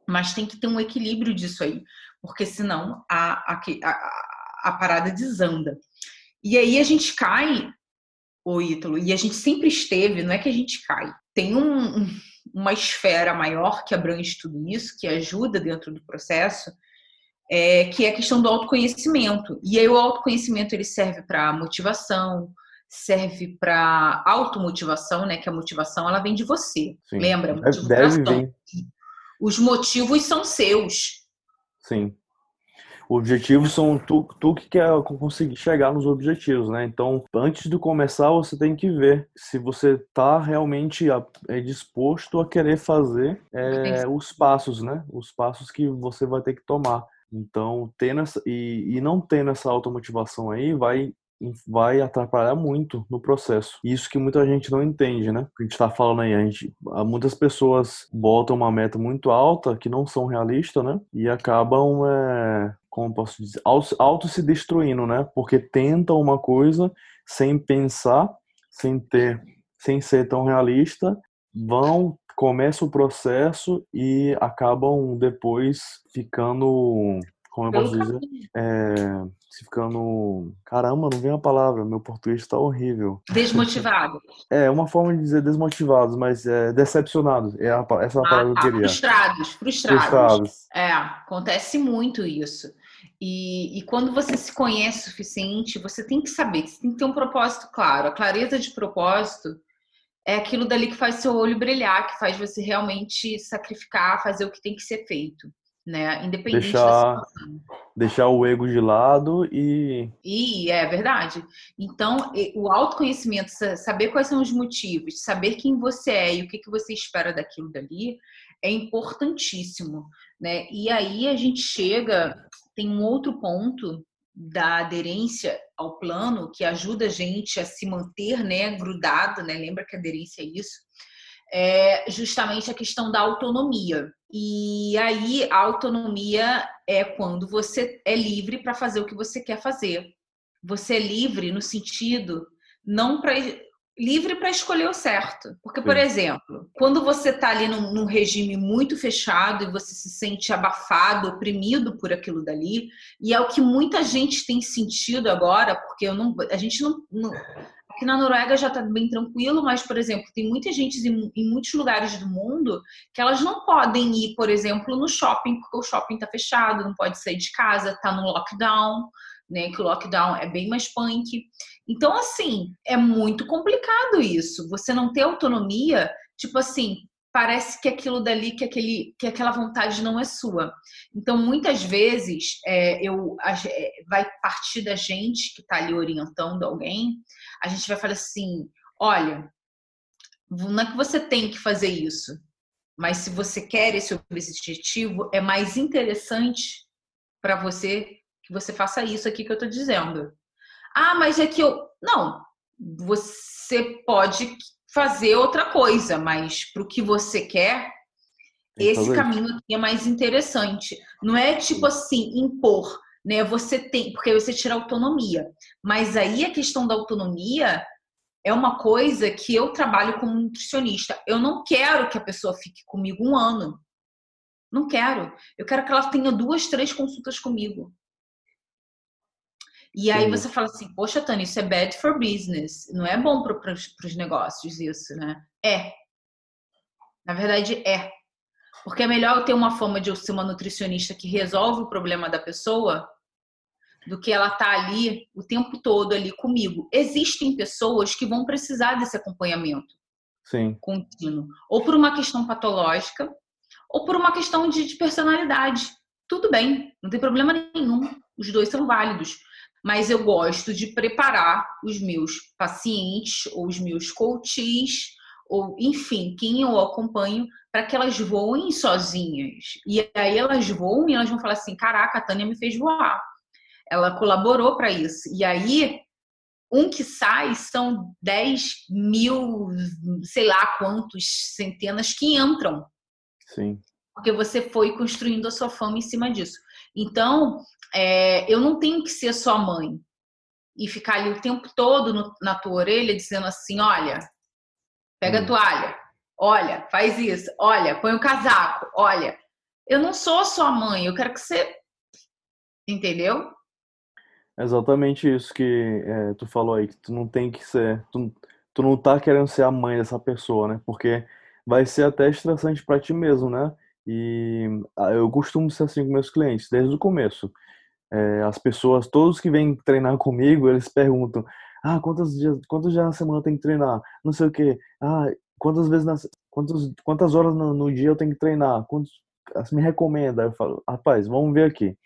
Mas tem que ter um equilíbrio disso aí, porque senão a, a, a, a parada desanda. E aí a gente cai, o Ítalo, e a gente sempre esteve, não é que a gente cai. Tem um, uma esfera maior que abrange tudo isso, que ajuda dentro do processo, é, que é a questão do autoconhecimento. E aí o autoconhecimento ele serve para motivação, serve para automotivação, né? Que a motivação ela vem de você. Sim. Lembra? Deve vir. Os motivos são seus. Sim. Os objetivos são tu, tu que quer conseguir chegar nos objetivos, né? Então, antes de começar, você tem que ver se você está realmente é disposto a querer fazer é, os passos, né? Os passos que você vai ter que tomar. Então, tendo essa, e, e não tendo essa automotivação aí, vai vai atrapalhar muito no processo. Isso que muita gente não entende, né? A gente está falando aí, a gente, muitas pessoas botam uma meta muito alta que não são realistas, né? E acabam, é, como posso dizer, auto se destruindo, né? Porque tentam uma coisa sem pensar, sem ter, sem ser tão realista, vão começa o processo e acabam depois ficando como eu posso dizer, é, ficando, caramba, não vem a palavra, meu português está horrível. Desmotivados. <laughs> É, uma forma de dizer desmotivados, mas é, decepcionados, é a, essa é a ah, palavra que eu tá. queria. Frustrados, frustrados. Frustrados. É, acontece muito isso. E, e, quando você se conhece o suficiente, você tem que saber, você tem que ter um propósito claro. A clareza de propósito é aquilo dali que faz seu olho brilhar, que faz você realmente sacrificar, fazer o que tem que ser feito né? Independente deixar, da situação. Deixar o ego de lado e. E é verdade. Então, o autoconhecimento, saber quais são os motivos, saber quem você é e o que, que você espera daquilo dali, é importantíssimo, né? E aí a gente chega, tem um outro ponto da aderência ao plano que ajuda a gente a se manter, né, grudado, né? Lembra que aderência é isso? é justamente a questão da autonomia. E aí, a autonomia é quando você é livre para fazer o que você quer fazer. Você é livre no sentido não para livre para escolher o certo. Porque, por Sim. exemplo, quando você está ali num, num, regime muito fechado e você se sente abafado, oprimido por aquilo dali, e é o que muita gente tem sentido agora, porque eu não, a gente não, não Aqui na Noruega já está bem tranquilo, mas, por exemplo, tem muita gente em, em, muitos lugares do mundo que elas não podem ir, por exemplo, no shopping, porque o shopping está fechado, não pode sair de casa, está no lockdown, né? Que o lockdown é bem mais punk. Então, assim, é muito complicado isso. Você não ter autonomia, tipo assim, parece que aquilo dali, que, aquele, que aquela vontade não é sua. Então, muitas vezes, é, eu, a, é, vai partir da gente que está ali orientando alguém, a gente vai falar assim: olha, não é que você tem que fazer isso, mas se você quer esse objetivo, é mais interessante para você que você faça isso aqui que eu estou dizendo. Ah, mas é que eu. Não, você pode fazer outra coisa, mas para o que você quer, esse caminho aqui é mais interessante. Não é tipo assim, impor, né? Você tem, porque você tira autonomia. Mas aí a questão da autonomia é uma coisa que eu trabalho como nutricionista. Eu não quero que a pessoa fique comigo um ano. Não quero. Eu quero que ela tenha duas, três consultas comigo. E aí Sim. você fala assim, poxa, Tânia, isso é bad for business. Não é bom para os negócios isso, né? É. Na verdade, é. Porque é melhor eu ter uma forma de eu ser uma nutricionista que resolve o problema da pessoa do que ela tá ali o tempo todo ali comigo. Existem pessoas que vão precisar desse acompanhamento Sim. contínuo, ou por uma questão patológica, ou por uma questão de, de personalidade. Tudo bem, não tem problema nenhum. Os dois são válidos. Mas eu gosto de preparar os meus pacientes ou os meus coaches ou enfim, quem eu acompanho, para que elas voem sozinhas. E aí elas voam e elas vão falar assim: caraca, a Tânia me fez voar ela colaborou para isso. E aí, um que sai são 10 mil, sei lá quantos, centenas que entram. Sim. Porque você foi construindo a sua fama em cima disso. Então, é, eu não tenho que ser sua mãe e ficar ali o tempo todo no, na tua orelha dizendo assim: olha, pega hum. a toalha, olha, faz isso, olha, põe o casaco, olha. Eu não sou sua mãe, eu quero que você. Entendeu? Exatamente isso que é, tu falou aí, que tu não tem que ser, tu, tu não tá querendo ser a mãe dessa pessoa, né? Porque vai ser até estressante para ti mesmo, né? E ah, eu costumo ser assim com meus clientes, desde o começo. É, as pessoas, todos que vêm treinar comigo, eles perguntam: ah, quantos dias, quantos dias na semana tem que treinar? Não sei o quê. Ah, quantas vezes, nas, quantas, quantas horas no, no dia eu tenho que treinar? Quantos, me recomenda? Eu falo, rapaz, vamos ver aqui.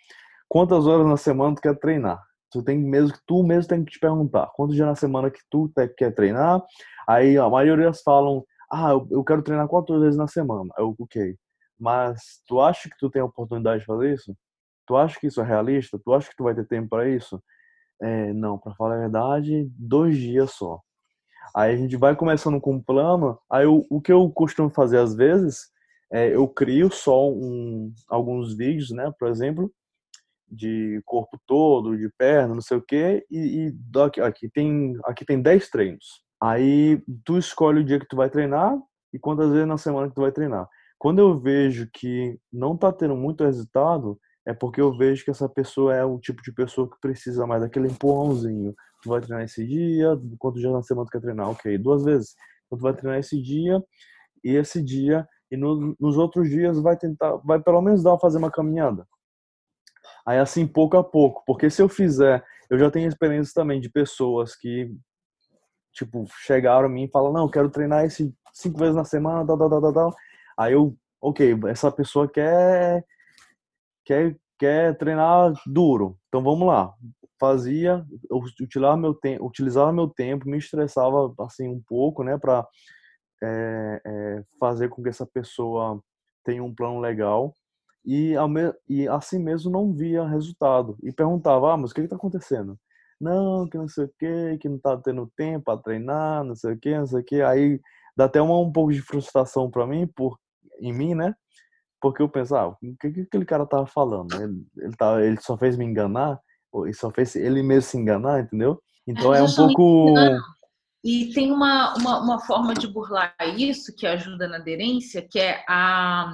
Quantas horas na semana tu quer treinar? Tu tem mesmo tu mesmo tem que te perguntar quantos dias na semana que tu quer treinar. Aí a maioria falam, ah, eu, quero treinar quatro vezes na semana. Eu, ok. Mas tu acha que tu tem a oportunidade de fazer isso? Tu acha que isso é realista? Tu acha que tu vai ter tempo para isso? É, não, para falar a verdade, dois dias só. Aí a gente vai começando com o plano. Aí eu, o que eu costumo fazer às vezes é eu crio só um, alguns vídeos, né? Por exemplo, de corpo todo, de perna, não sei o quê, e, e aqui, aqui, tem aqui tem 10 treinos. Aí tu escolhe o dia que tu vai treinar e quantas vezes na semana que tu vai treinar. Quando eu vejo que não tá tendo muito resultado, é porque eu vejo que essa pessoa é o tipo de pessoa que precisa mais daquele empurrãozinho. Tu vai treinar esse dia, quantos dias na semana tu quer treinar? Ok, duas vezes. Então tu vai treinar esse dia e esse dia e no, nos outros dias vai tentar, vai pelo menos dar fazer uma caminhada. Aí assim pouco a pouco, porque se eu fizer, eu já tenho experiências também de pessoas que tipo chegaram a mim e falam não, quero treinar esse cinco vezes na semana, tal, tal, tal, tal. Aí eu, ok, essa pessoa quer quer, quer treinar duro. Então vamos lá. Fazia, utilizava meu tempo, utilizava meu tempo, me estressava assim um pouco, né, para é, é, fazer com que essa pessoa tenha um plano legal e, e assim mesmo não via resultado e perguntava, ah, mas o que está acontecendo? Não, que não sei o que, que não está tendo tempo para treinar, não sei o que, não sei o que. Aí dá até uma, um pouco de frustração para mim, por, em mim, né? Porque eu pensava, ah, o que, que aquele cara tava falando? Ele, ele, tá, ele só fez me enganar? Ele só fez ele mesmo se enganar, entendeu? Então é, um pouco. <laughs> E tem uma, uma, uma, forma de burlar isso que ajuda na aderência, que é a,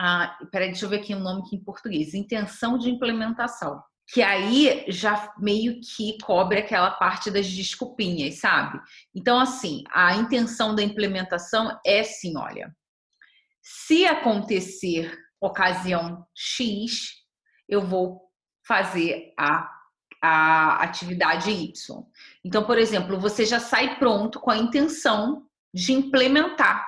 a. Peraí, deixa eu ver aqui o um nome aqui em português: intenção de implementação. Que aí já meio que cobre aquela parte das desculpinhas, sabe? Então, assim, a intenção da implementação é assim: olha, se acontecer ocasião X, eu vou fazer a, a atividade Y. Então, por exemplo, você já sai pronto com a intenção de implementar.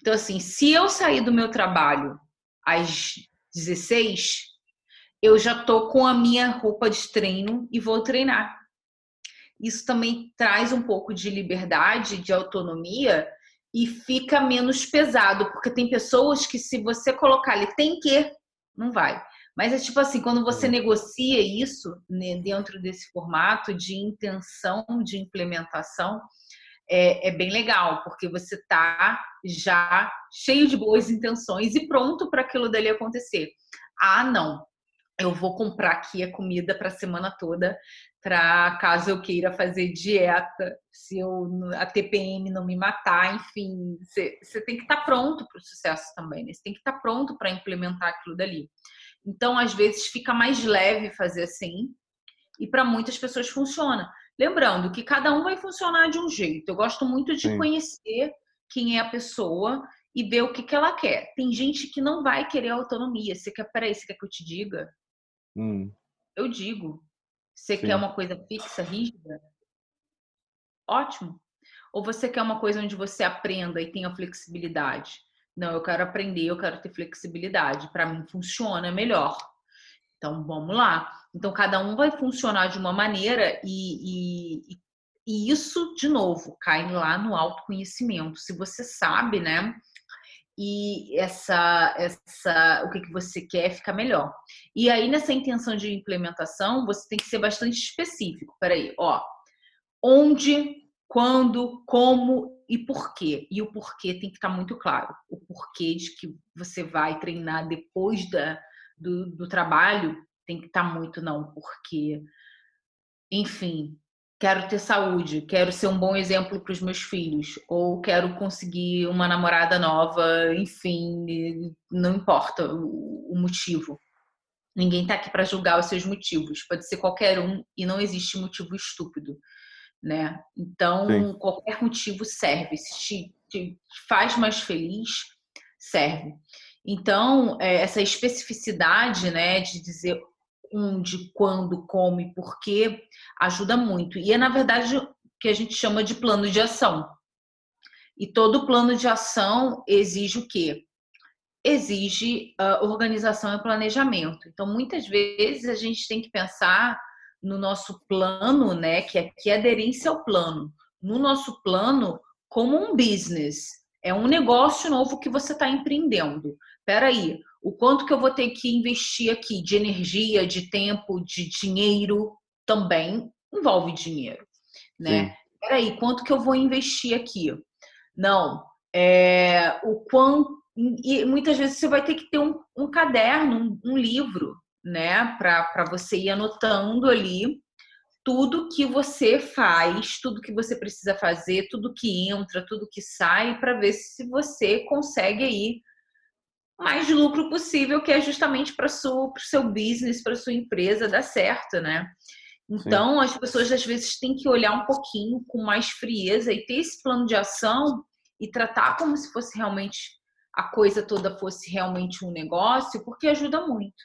Então, assim, se eu sair do meu trabalho às 16, eu já tô com a minha roupa de treino e vou treinar. Isso também traz um pouco de liberdade, de autonomia e fica menos pesado, porque tem pessoas que se você colocar ali tem que, não vai. Mas é tipo assim, quando você negocia isso né, dentro desse formato de intenção de implementação, é, é bem legal, porque você tá já cheio de boas intenções e pronto para aquilo dali acontecer. Ah, não, eu vou comprar aqui a comida para a semana toda, para caso eu queira fazer dieta, se eu a TPM não me matar, enfim, você tem que estar tá pronto para o sucesso também, né? Você tem que estar tá pronto para implementar aquilo dali. Então, às vezes, fica mais leve fazer assim, e para muitas pessoas funciona. Lembrando que cada um vai funcionar de um jeito. Eu gosto muito de Sim. conhecer quem é a pessoa e ver o que, que ela quer. Tem gente que não vai querer autonomia. Você quer, peraí, você quer que eu te diga? Hum. Eu digo. Você Sim. quer uma coisa fixa, rígida? Ótimo. Ou você quer uma coisa onde você aprenda e tenha flexibilidade? Não, eu quero aprender, eu quero ter flexibilidade. Para mim funciona melhor. Então vamos lá. Então cada um vai funcionar de uma maneira e, e, e isso, de novo, cai lá no autoconhecimento. Se você sabe, né? E essa, essa o que, que você quer fica melhor. E aí, nessa intenção de implementação, você tem que ser bastante específico. Peraí, ó, onde, quando, como e porquê. E o porquê tem que estar muito claro. O porquê de que você vai treinar depois da, do, do trabalho tem que estar muito não, porque, enfim, quero ter saúde, quero ser um bom exemplo para os meus filhos, ou quero conseguir uma namorada nova, enfim, não importa o, motivo. Ninguém está aqui para julgar os seus motivos, pode ser qualquer um e não existe motivo estúpido, né? Então, Sim. qualquer motivo serve, se te, te faz mais feliz, serve. Então, é, essa especificidade, né, de dizer onde, quando, como e porquê, ajuda muito. E é, na verdade, o que a gente chama de plano de ação. E todo plano de ação exige o quê? Exige uh, organização e planejamento. Então, muitas vezes, a gente tem que pensar no nosso plano, né? Que aqui é aderência ao plano. No nosso plano, como um business. É um negócio novo que você está empreendendo. Peraí, o quanto que eu vou ter que investir aqui de energia, de tempo, de dinheiro, também envolve dinheiro, né? Sim. Peraí, quanto que eu vou investir aqui? Não, é, o quanto e muitas vezes você vai ter que ter um, um caderno, um, um livro, né, para você ir anotando ali tudo que você faz, tudo que você precisa fazer, tudo que entra, tudo que sai, para ver se você consegue aí mais lucro possível, que é justamente para o seu business, para sua empresa dar certo, né? Então, Sim. as pessoas às vezes têm que olhar um pouquinho com mais frieza e ter esse plano de ação e tratar como se fosse realmente a coisa toda fosse realmente um negócio, porque ajuda muito.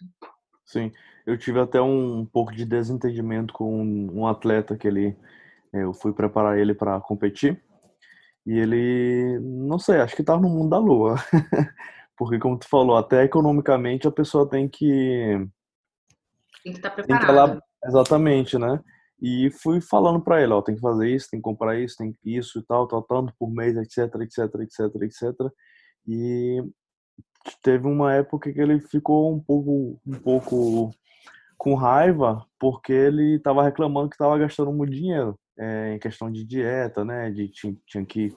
Sim, eu tive até um, pouco de desentendimento com um, um atleta que ele, é, eu fui preparar ele para competir e ele, não sei, acho que estava no mundo da lua, <laughs> porque como tu falou, até economicamente a pessoa tem que tem que estar tá preparada. Exatamente, né? E fui falando para ele, ó, tem que fazer isso, tem que comprar isso, tem isso e tal, tal, tanto por mês, etc, etc, etc, etc. E teve uma época que ele ficou um pouco, um pouco com raiva porque ele estava reclamando que estava gastando muito dinheiro é, em questão de dieta, né? De tinha, que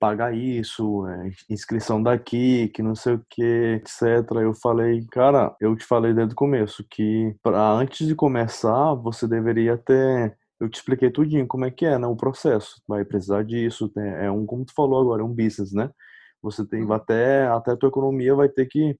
pagar isso, é, inscrição daqui, que não sei o que, etc. Eu falei, cara, eu te falei desde o começo que para antes de começar você deveria ter eu te expliquei tudinho como é que é, né, o processo. Vai precisar disso, é um, como tu falou agora, é um business, né? Você tem uhum. até até a tua economia vai ter que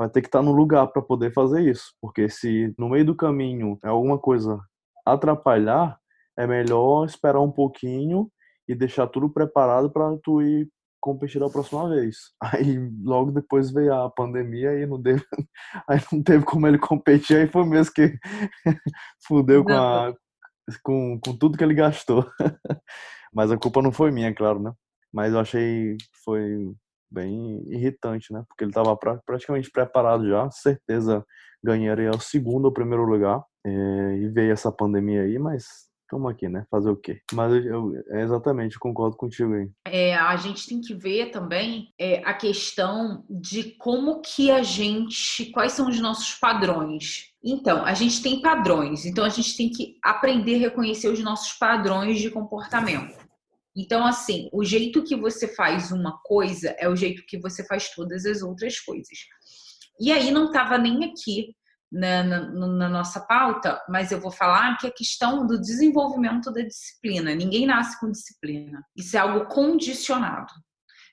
vai ter que estar tá no lugar para poder fazer isso, porque se no meio do caminho é alguma coisa atrapalhar, é melhor esperar um pouquinho e deixar tudo preparado para tu ir competir da próxima vez. <laughs> Aí logo depois veio a pandemia e não teve, <laughs> aí não teve como ele competir, aí foi mesmo que <laughs> fudeu com, a, com, com tudo que ele gastou. Mas a culpa não foi minha, claro, né? Mas eu achei foi bem irritante, né? Porque ele estava pra, praticamente preparado já, certeza ganharia o segundo ou primeiro lugar. É, e veio essa pandemia aí, mas estamos aqui, né? Fazer o quê? Mas eu, eu é exatamente concordo contigo aí. É, a gente tem que ver também é, a questão de como que a gente, quais são os nossos padrões. Então, a gente tem padrões, então a gente tem que aprender a reconhecer os nossos padrões de comportamento. Então, assim, o jeito que você faz uma coisa é o jeito que você faz todas as outras coisas. E aí não estava nem aqui na, na, na, nossa pauta, mas eu vou falar que a questão do desenvolvimento da disciplina. Ninguém nasce com disciplina. Isso é algo condicionado.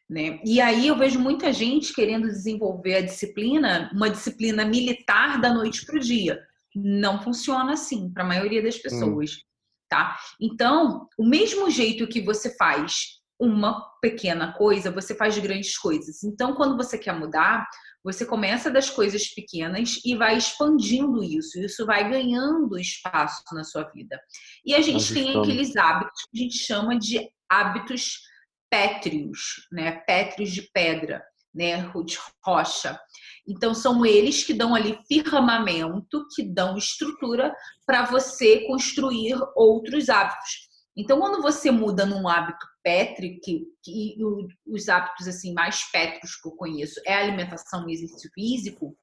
Né? E aí eu vejo muita gente querendo desenvolver a disciplina, uma disciplina militar da noite para o dia. Não funciona assim para a maioria das pessoas. Hum tá? Então, o mesmo jeito que você faz uma pequena coisa, você faz grandes coisas. Então, quando você quer mudar, você começa das coisas pequenas e vai expandindo isso. Isso vai ganhando espaço na sua vida. E a gente tem aqueles hábitos que a gente chama de hábitos pétreos, né? Pétreos de pedra, né? De rocha. Então, são eles que dão ali firmamento, que dão estrutura para você construir outros hábitos. Então, quando você muda num hábito pétreo, que, que os hábitos assim mais pétreos que eu conheço é alimentação e exercício físico,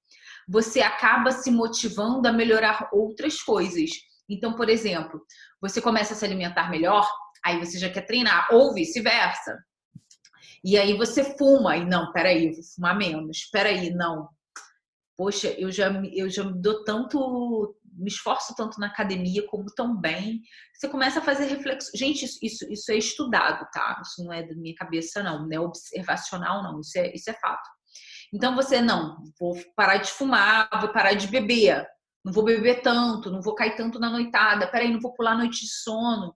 você acaba se motivando a melhorar outras coisas. Então, por exemplo, você começa a se alimentar melhor, aí você já quer treinar, ou vice-versa. E aí você fuma, e não, peraí, vou fumar menos, peraí, não. Poxa, eu já, eu já me dou tanto, me esforço tanto na academia, como tão bem. Você começa a fazer reflexão. Gente, isso, isso, isso é estudado, tá? Isso não é da minha cabeça, não, não é observacional, não, isso é, isso é fato. Então você, não, vou parar de fumar, vou parar de beber, não vou beber tanto, não vou cair tanto na noitada, peraí, não vou pular noite de sono,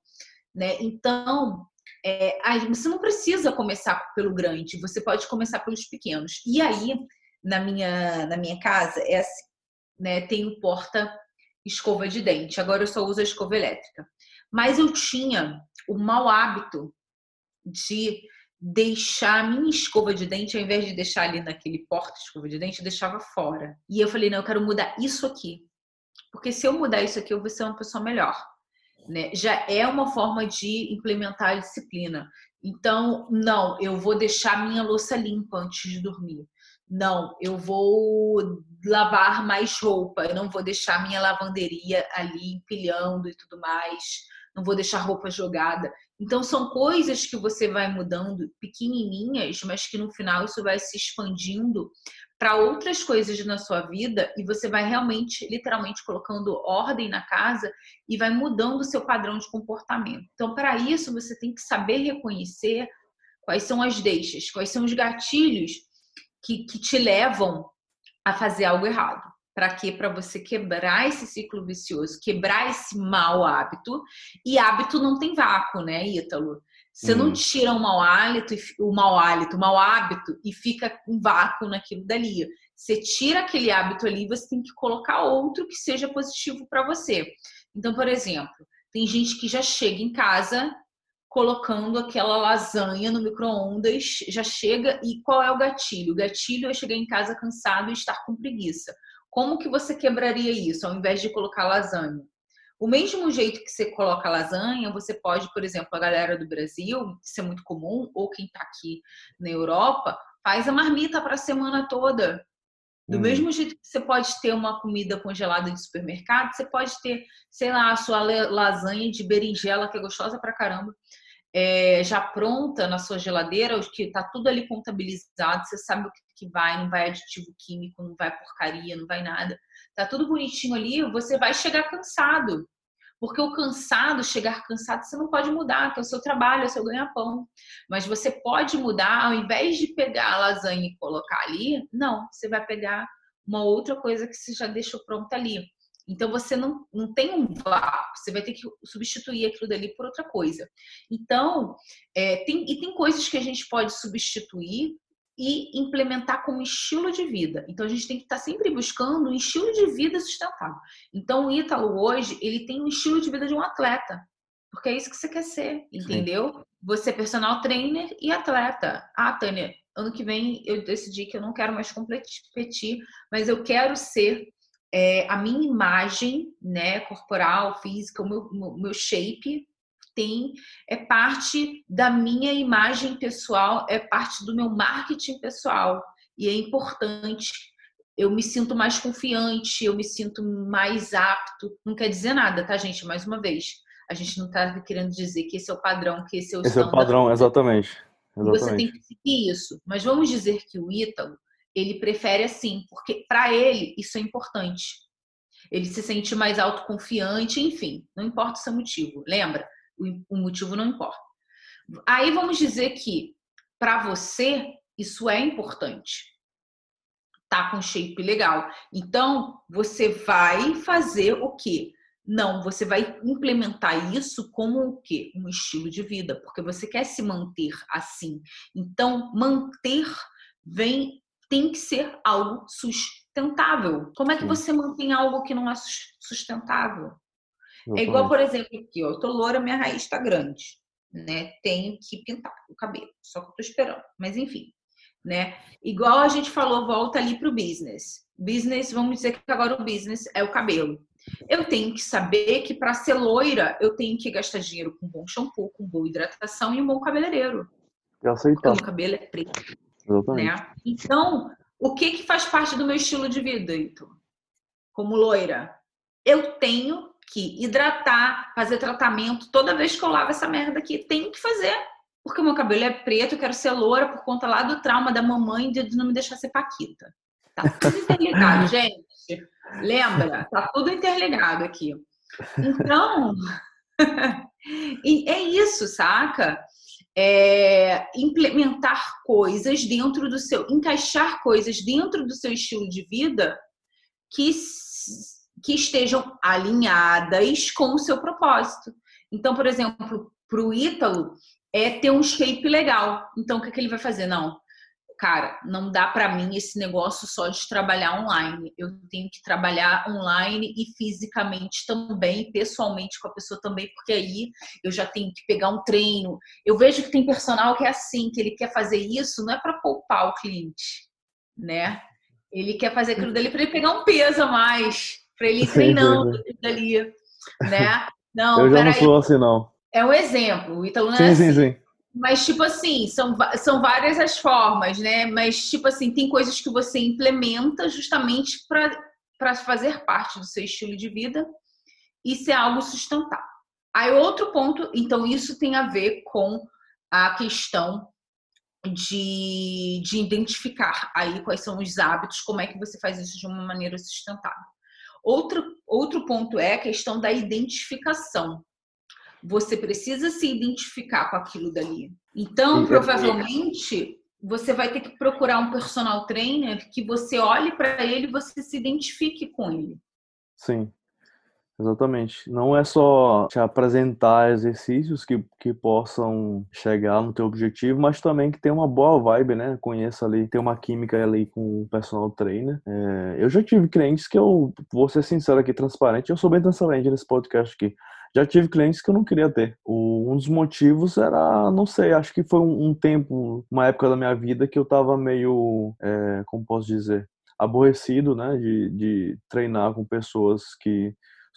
né? Então, é, você não precisa começar pelo grande, você pode começar pelos pequenos. E aí, na minha, na minha casa, é assim, né? Tem o porta escova de dente. Agora eu só uso a escova elétrica. Mas eu tinha o mau hábito de deixar a minha escova de dente, ao invés de deixar ali naquele porta escova de dente, eu deixava fora. E eu falei, não, eu quero mudar isso aqui. Porque se eu mudar isso aqui, eu vou ser uma pessoa melhor né? Já é uma forma de implementar a disciplina. Então, não, eu vou deixar minha louça limpa antes de dormir. Não, eu vou lavar mais roupa, eu não vou deixar minha lavanderia ali empilhando e tudo mais, não vou deixar roupa jogada. Então, são coisas que você vai mudando, pequenininhas, mas que no final isso vai se expandindo para outras coisas na sua vida e você vai realmente, literalmente, colocando ordem na casa e vai mudando o seu padrão de comportamento. Então, para isso, você tem que saber reconhecer quais são as deixas, quais são os gatilhos que, que te levam a fazer algo errado. Para quê? Para você quebrar esse ciclo vicioso, quebrar esse mau hábito. E hábito não tem vácuo, né, Ítalo? Você não uhum. tira um mau hálito, o mau hálito, o mau hábito e fica um vácuo naquilo dali. Você tira aquele hábito ali, você tem que colocar outro que seja positivo para você. Então, por exemplo, tem gente que já chega em casa colocando aquela lasanha no micro-ondas, já chega e qual é o gatilho? O gatilho é chegar em casa cansado e estar com preguiça. Como que você quebraria isso ao invés de colocar lasanha? O mesmo jeito que você coloca lasanha, você pode, por exemplo, a galera do Brasil, isso é muito comum, ou quem está aqui na Europa, faz a marmita para a semana toda. Do hum. mesmo jeito que você pode ter uma comida congelada de supermercado, você pode ter, sei lá, a sua lasanha de berinjela, que é gostosa pra caramba é, já pronta na sua geladeira, que está tudo ali contabilizado, você sabe o que vai, não vai aditivo químico, não vai porcaria, não vai nada. Tá tudo bonitinho ali, você vai chegar cansado. Porque o cansado, chegar cansado, você não pode mudar, que é o seu trabalho, é o seu ganha-pão. Mas você pode mudar, ao invés de pegar a lasanha e colocar ali, não, você vai pegar uma outra coisa que você já deixou pronta ali. Então você não, não tem um vácuo, você vai ter que substituir aquilo dali por outra coisa. Então, é, tem, e tem coisas que a gente pode substituir e implementar como estilo de vida. Então a gente tem que estar sempre buscando um estilo de vida sustentável. Então o Ítalo hoje, ele tem um estilo de vida de um atleta. Porque é isso que você quer ser, entendeu? Sim. Você é personal trainer e atleta. Ah, Tânia, ano que vem eu decidi que eu não quero mais competir, mas eu quero ser é, a minha imagem, né, corporal, física, o meu, meu shape tem é parte da minha imagem pessoal, é parte do meu marketing pessoal e é importante. Eu me sinto mais confiante, eu me sinto mais apto. Não quer dizer nada, tá, gente? Mais uma vez, a gente não está querendo dizer que esse é o padrão, que esse é o Esse é o padrão, exatamente. exatamente. Você tem que seguir isso. Mas vamos dizer que o Ítalo ele prefere assim, porque para ele isso é importante. Ele se sente mais autoconfiante, enfim, não importa o seu motivo. Lembra? O motivo não importa. Aí vamos dizer que para você isso é importante. Tá com shape legal. Então, você vai fazer o quê? Não, você vai implementar isso como o quê? Um estilo de vida, porque você quer se manter assim. Então, manter vem tem que ser algo sustentável. Como é que você mantém algo que não é sustentável? É igual, por exemplo, aqui, ó, eu tô loura, minha raiz está grande, né? Tenho que pintar o cabelo, só que eu tô esperando. Mas enfim, né? Igual a gente falou, volta ali pro business. Business, vamos dizer que agora o business é o cabelo. Eu tenho que saber que para ser loira, eu tenho que gastar dinheiro com bom shampoo, com boa hidratação e um bom cabeleireiro. E aceitar. Porque o cabelo é preto. Exatamente. Né? Então, o que, que faz parte do meu estilo de vida, Ito? Como loira? Eu tenho que hidratar, fazer tratamento toda vez que eu lavo essa merda aqui. Tenho que fazer. Porque o meu cabelo é preto, eu quero ser loura por conta lá do trauma da mamãe de não me deixar ser paquita. Tá tudo interligado, <laughs> gente. Lembra? Tá tudo interligado aqui. Então, <laughs> é isso, saca? É, implementar coisas dentro do seu, encaixar coisas dentro do seu estilo de vida que, que estejam alinhadas com o seu propósito. Então, por exemplo, para o Ítalo é ter um shape legal. Então, o que, é que ele vai fazer? Não, cara, não dá para mim esse negócio só de trabalhar online. Eu tenho que trabalhar online e fisicamente também, pessoalmente com a pessoa também, porque aí eu já tenho que pegar um treino. Eu vejo que tem personal que é assim, que ele quer fazer isso não é para poupar o cliente, né? Ele quer fazer aquilo dele para ele pegar um peso a mais, para ele ir treinando dali, né? Não, eu já não sou assim não. É um exemplo. O Ítalo não é sim, assim. Sim, sim. Mas, tipo assim, são, são várias as formas, né? Mas, tipo assim, tem coisas que você implementa justamente para fazer parte do seu estilo de vida e ser algo sustentável. Aí, outro ponto, então, isso tem a ver com a questão de, de identificar aí quais são os hábitos, como é que você faz isso de uma maneira sustentável. Outro, outro ponto é a questão da identificação. Você precisa se identificar com aquilo dali. Então, provavelmente, você vai ter que procurar um personal trainer que você olhe para ele e você se identifique com ele. Sim. Exatamente. Não é só te apresentar exercícios que, que possam chegar no teu objetivo, mas também que tenha uma boa vibe, né? Conheça ali, ter uma química ali com o personal trainer. É, eu já tive clientes que eu, vou ser sincero aqui, transparente, eu sou bem transparente nesse podcast aqui. Já tive clientes que eu não queria ter. Um dos motivos era, não sei, acho que foi um, um tempo, uma época da minha vida que eu tava meio, é, como posso dizer, aborrecido, né? De, de treinar com pessoas que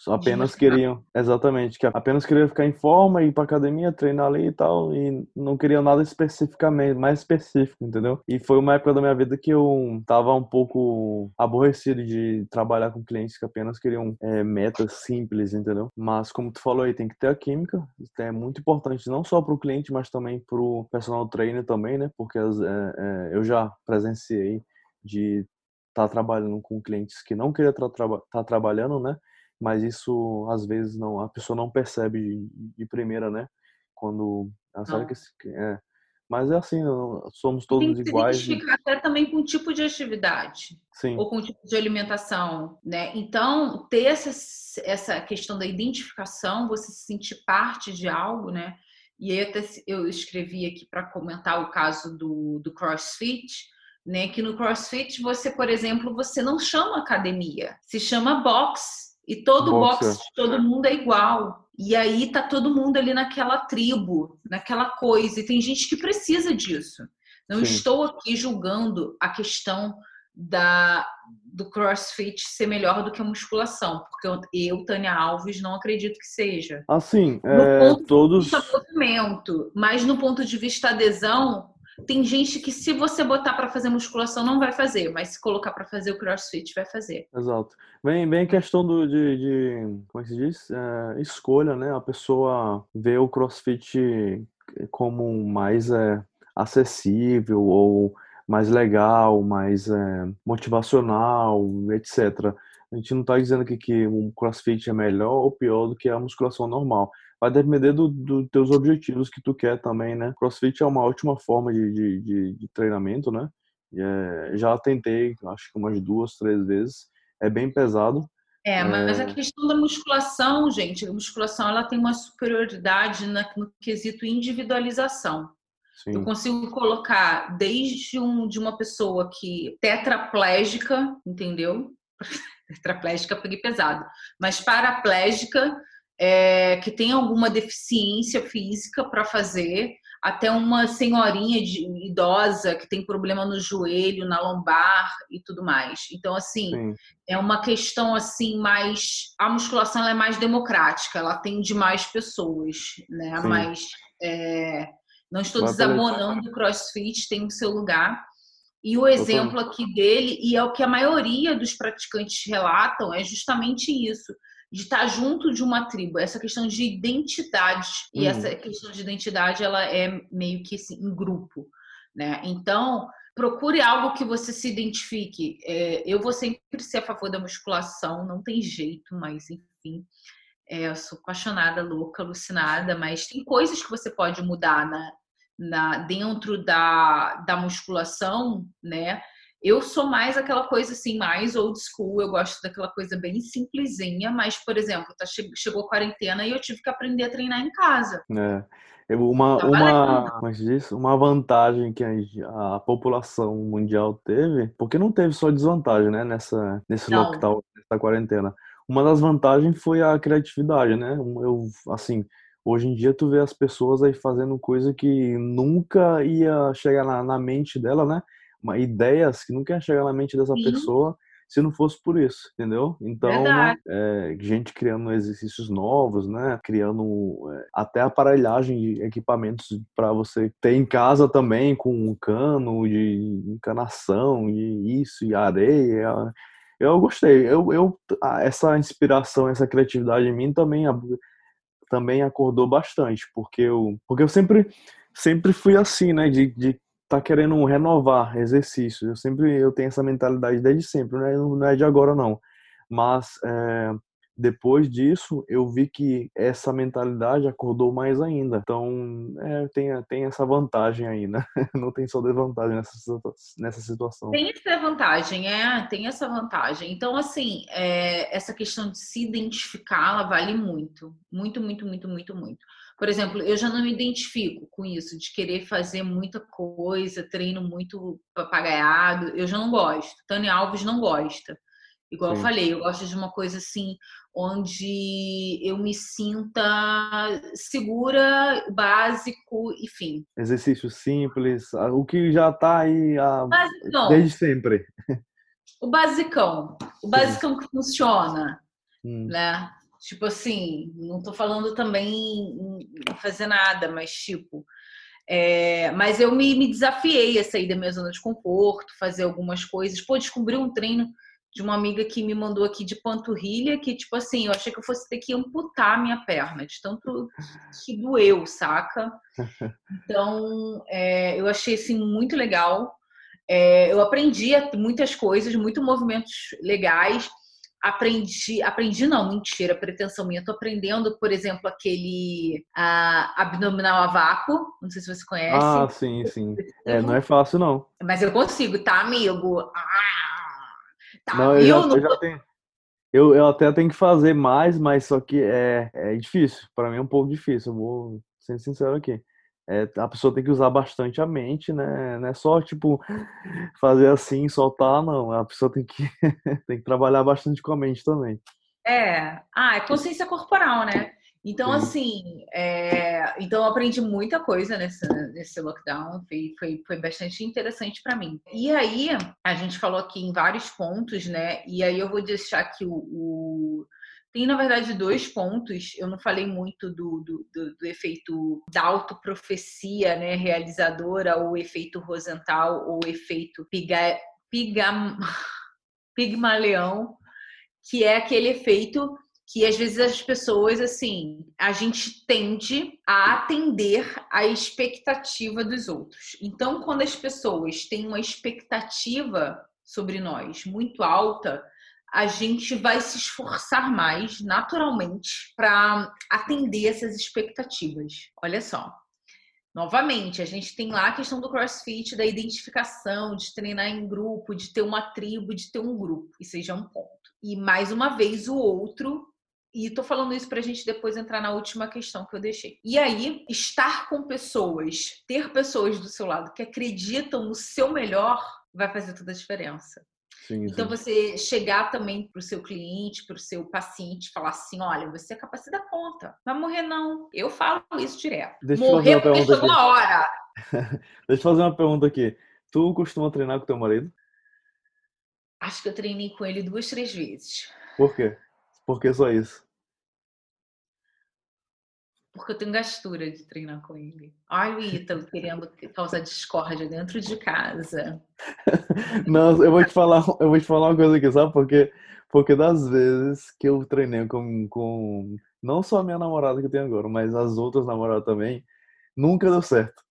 apenas queriam, exatamente, que apenas queriam ficar em forma, ir pra academia, treinar ali e tal, e não queriam nada especificamente, mais específico, entendeu? E foi uma época da minha vida que eu tava um pouco aborrecido de trabalhar com clientes que apenas queriam é, metas simples, entendeu? Mas como tu falou aí, tem que ter a química, é muito importante não só para o cliente, mas também para o personal trainer também, né? Porque é, é, eu já presenciei de estar tá trabalhando com clientes que não queriam estar tra tá trabalhando, né? Mas isso às vezes não a pessoa não percebe de, de primeira, né? Quando ela sabe que é, mas é assim, somos todos tem que iguais. Se identificar até também com o tipo de atividade Sim. ou com o tipo de alimentação, né? Então ter essa essa questão da identificação, você se sentir parte de algo, né? E aí até eu escrevi aqui para comentar o caso do, do CrossFit, né? Que no CrossFit você, por exemplo, você não chama academia, se chama box e todo boxe, boxe todo mundo é igual. E aí tá todo mundo ali naquela tribo, naquela coisa. E tem gente que precisa disso. Não Sim. estou aqui julgando a questão da do CrossFit ser melhor do que a musculação, porque eu, eu Tânia Alves, não acredito que seja. Assim, é, todos. movimento, mas no ponto de vista adesão, tem gente que se você botar para fazer musculação não vai fazer, mas se colocar para fazer o crossfit vai fazer. Exato. Bem, bem questão do, de, de como é que se diz? É, escolha, né? A pessoa vê o crossfit como mais é, acessível ou mais legal, mais é, motivacional, etc. A gente não está dizendo aqui que o crossfit é melhor ou pior do que a musculação normal vai depender dos do teus objetivos que tu quer também, né? CrossFit é uma ótima forma de, de, de, de treinamento, né? É, já tentei, acho que umas duas, três vezes. É bem pesado. É, mas é... a questão da musculação, gente, a musculação ela tem uma superioridade no quesito individualização. Sim. Eu consigo colocar desde um, de uma pessoa que tetraplégica, entendeu? <laughs> tetraplégica peguei pesado, mas paraplégica é, que tem alguma deficiência física para fazer, até uma senhorinha de, idosa que tem problema no joelho, na lombar e tudo mais. Então, assim, Sim. é uma questão assim mais. A musculação é mais democrática, ela atende mais pessoas, né? Sim. Mas é, não estou desabonando o CrossFit, tem o seu lugar. E o exemplo aqui dele, e é o que a maioria dos praticantes relatam, é justamente isso de estar junto de uma tribo, essa questão de identidade. E uhum. essa questão de identidade, ela é meio que assim, em grupo, né? Então, procure algo que você se identifique. É, eu vou sempre ser a favor da musculação, não tem jeito, mas enfim. É, eu sou apaixonada, louca, alucinada, mas tem coisas que você pode mudar na, na, dentro da, da musculação, né? Eu sou mais aquela coisa assim, mais old school, eu gosto daquela coisa bem simplesinha, mas, por exemplo, tá, chegou a quarentena e eu tive que aprender a treinar em casa. É. Uma, tá uma, como é diz? uma vantagem que a, a, população mundial teve, porque não teve só desvantagem, né, nessa, nesse não. lockdown, nessa quarentena. Uma das vantagens foi a criatividade, né? Eu, assim, hoje em dia tu vê as pessoas aí fazendo coisa que nunca ia chegar na, na mente dela, né? Uma, ideias que nunca ia chegar na mente dessa Sim. pessoa se não fosse por isso, entendeu? Então, é, gente criando exercícios novos, né? Criando é, até aparelhagem de equipamentos para você ter em casa também, com um cano de encanação e isso, e areia. Eu gostei. Eu, eu, essa inspiração, essa criatividade em mim também, também acordou bastante, porque eu, porque eu sempre, sempre fui assim, né? De, de tá querendo renovar exercícios. Eu sempre eu tenho essa mentalidade desde sempre, não é, não é de agora não. Mas é, depois disso eu vi que essa mentalidade acordou mais ainda. Então é, tem, tem essa vantagem aí, né? <laughs> Não tem só desvantagem nessa, nessa situação. Tem essa vantagem, é, tem essa vantagem. Então, assim, é, essa questão de se identificar, ela vale muito. Muito, muito, muito, muito, muito. Por exemplo, eu já não me identifico com isso, de querer fazer muita coisa, treino muito papagaiado. Eu já não gosto. Tânia Alves não gosta. Igual Sim. eu falei, eu gosto de uma coisa assim, onde eu me sinta segura, básico, enfim. Exercício simples, o que já está aí a... desde sempre. O basicão. O basicão Sim. que funciona, hum. né? Tipo assim, não tô falando também em fazer nada, mas tipo. É, mas eu me, me, desafiei a sair da minha zona de conforto, fazer algumas coisas. Pô, descobri um treino de uma amiga que me mandou aqui de panturrilha, que, tipo assim, eu achei que eu fosse ter que amputar minha perna, de tanto que doeu, saca? Então, é, eu achei, assim, muito legal. É, eu aprendi muitas coisas, muitos movimentos legais aprendi, aprendi não, mentira, pretensão minha. Tô aprendendo, por exemplo, aquele abdominal a vácuo, não sei se você conhece. Ah, sim, sim. É, não é <laughs> fácil não. Mas eu consigo, tá, amigo? Ah, tá, não, eu já, eu já tenho. Eu, eu até tenho que fazer mais, mas só que é, é difícil. Para mim é um pouco difícil, eu vou ser sincero aqui é, a pessoa tem que usar bastante a mente, né? Não é só, tipo, fazer assim, soltar, não. A pessoa tem que, <laughs> tem que trabalhar bastante com a mente também. É, ah, é consciência corporal, né? Então, Sim. assim, é... então eu aprendi muita coisa nesse, nesse lockdown, foi, foi, foi bastante interessante para mim. E aí, a gente falou aqui em vários pontos, né? E aí eu vou deixar aqui o, o tem, na verdade, dois pontos. Eu não falei muito do, do, do, do efeito da autoprofecia né, realizadora, ou efeito Rosenthal, ou efeito piga, pigam, pigmaleão, que é aquele efeito que às vezes as pessoas, assim, a gente tende a atender a expectativa dos outros. Então, quando as pessoas têm uma expectativa sobre nós muito alta, a gente vai se esforçar mais naturalmente para atender essas expectativas. Olha só. Novamente, a gente tem lá a questão do crossfit, da identificação, de treinar em grupo, de ter uma tribo, de ter um grupo. Aí já é um ponto. E mais uma vez o outro e tô falando isso pra gente depois entrar na última questão que eu deixei. E aí, estar com pessoas, ter pessoas do seu lado que acreditam no seu melhor, vai fazer toda a diferença. Sim, então, sim. você chegar também para o seu cliente, para o seu paciente, falar assim: olha, você é capaz de dar conta. Vai morrer, não. Eu falo isso direto. Deixa morrer porque chegou a hora. <laughs> Deixa eu fazer uma pergunta aqui. Tu costuma treinar com teu marido? Acho que eu treinei com ele duas, três vezes. Por quê? Por que só isso? Porque eu tenho gastura de treinar com ele. Olha o Ítalo querendo causar discórdia dentro de casa. <laughs> Não, eu vou te falar, eu vou te falar uma coisa aqui, sabe? Porque, porque das vezes que eu treinei com, com não só a minha namorada que eu tenho agora, mas as outras namoradas também, nunca deu certo.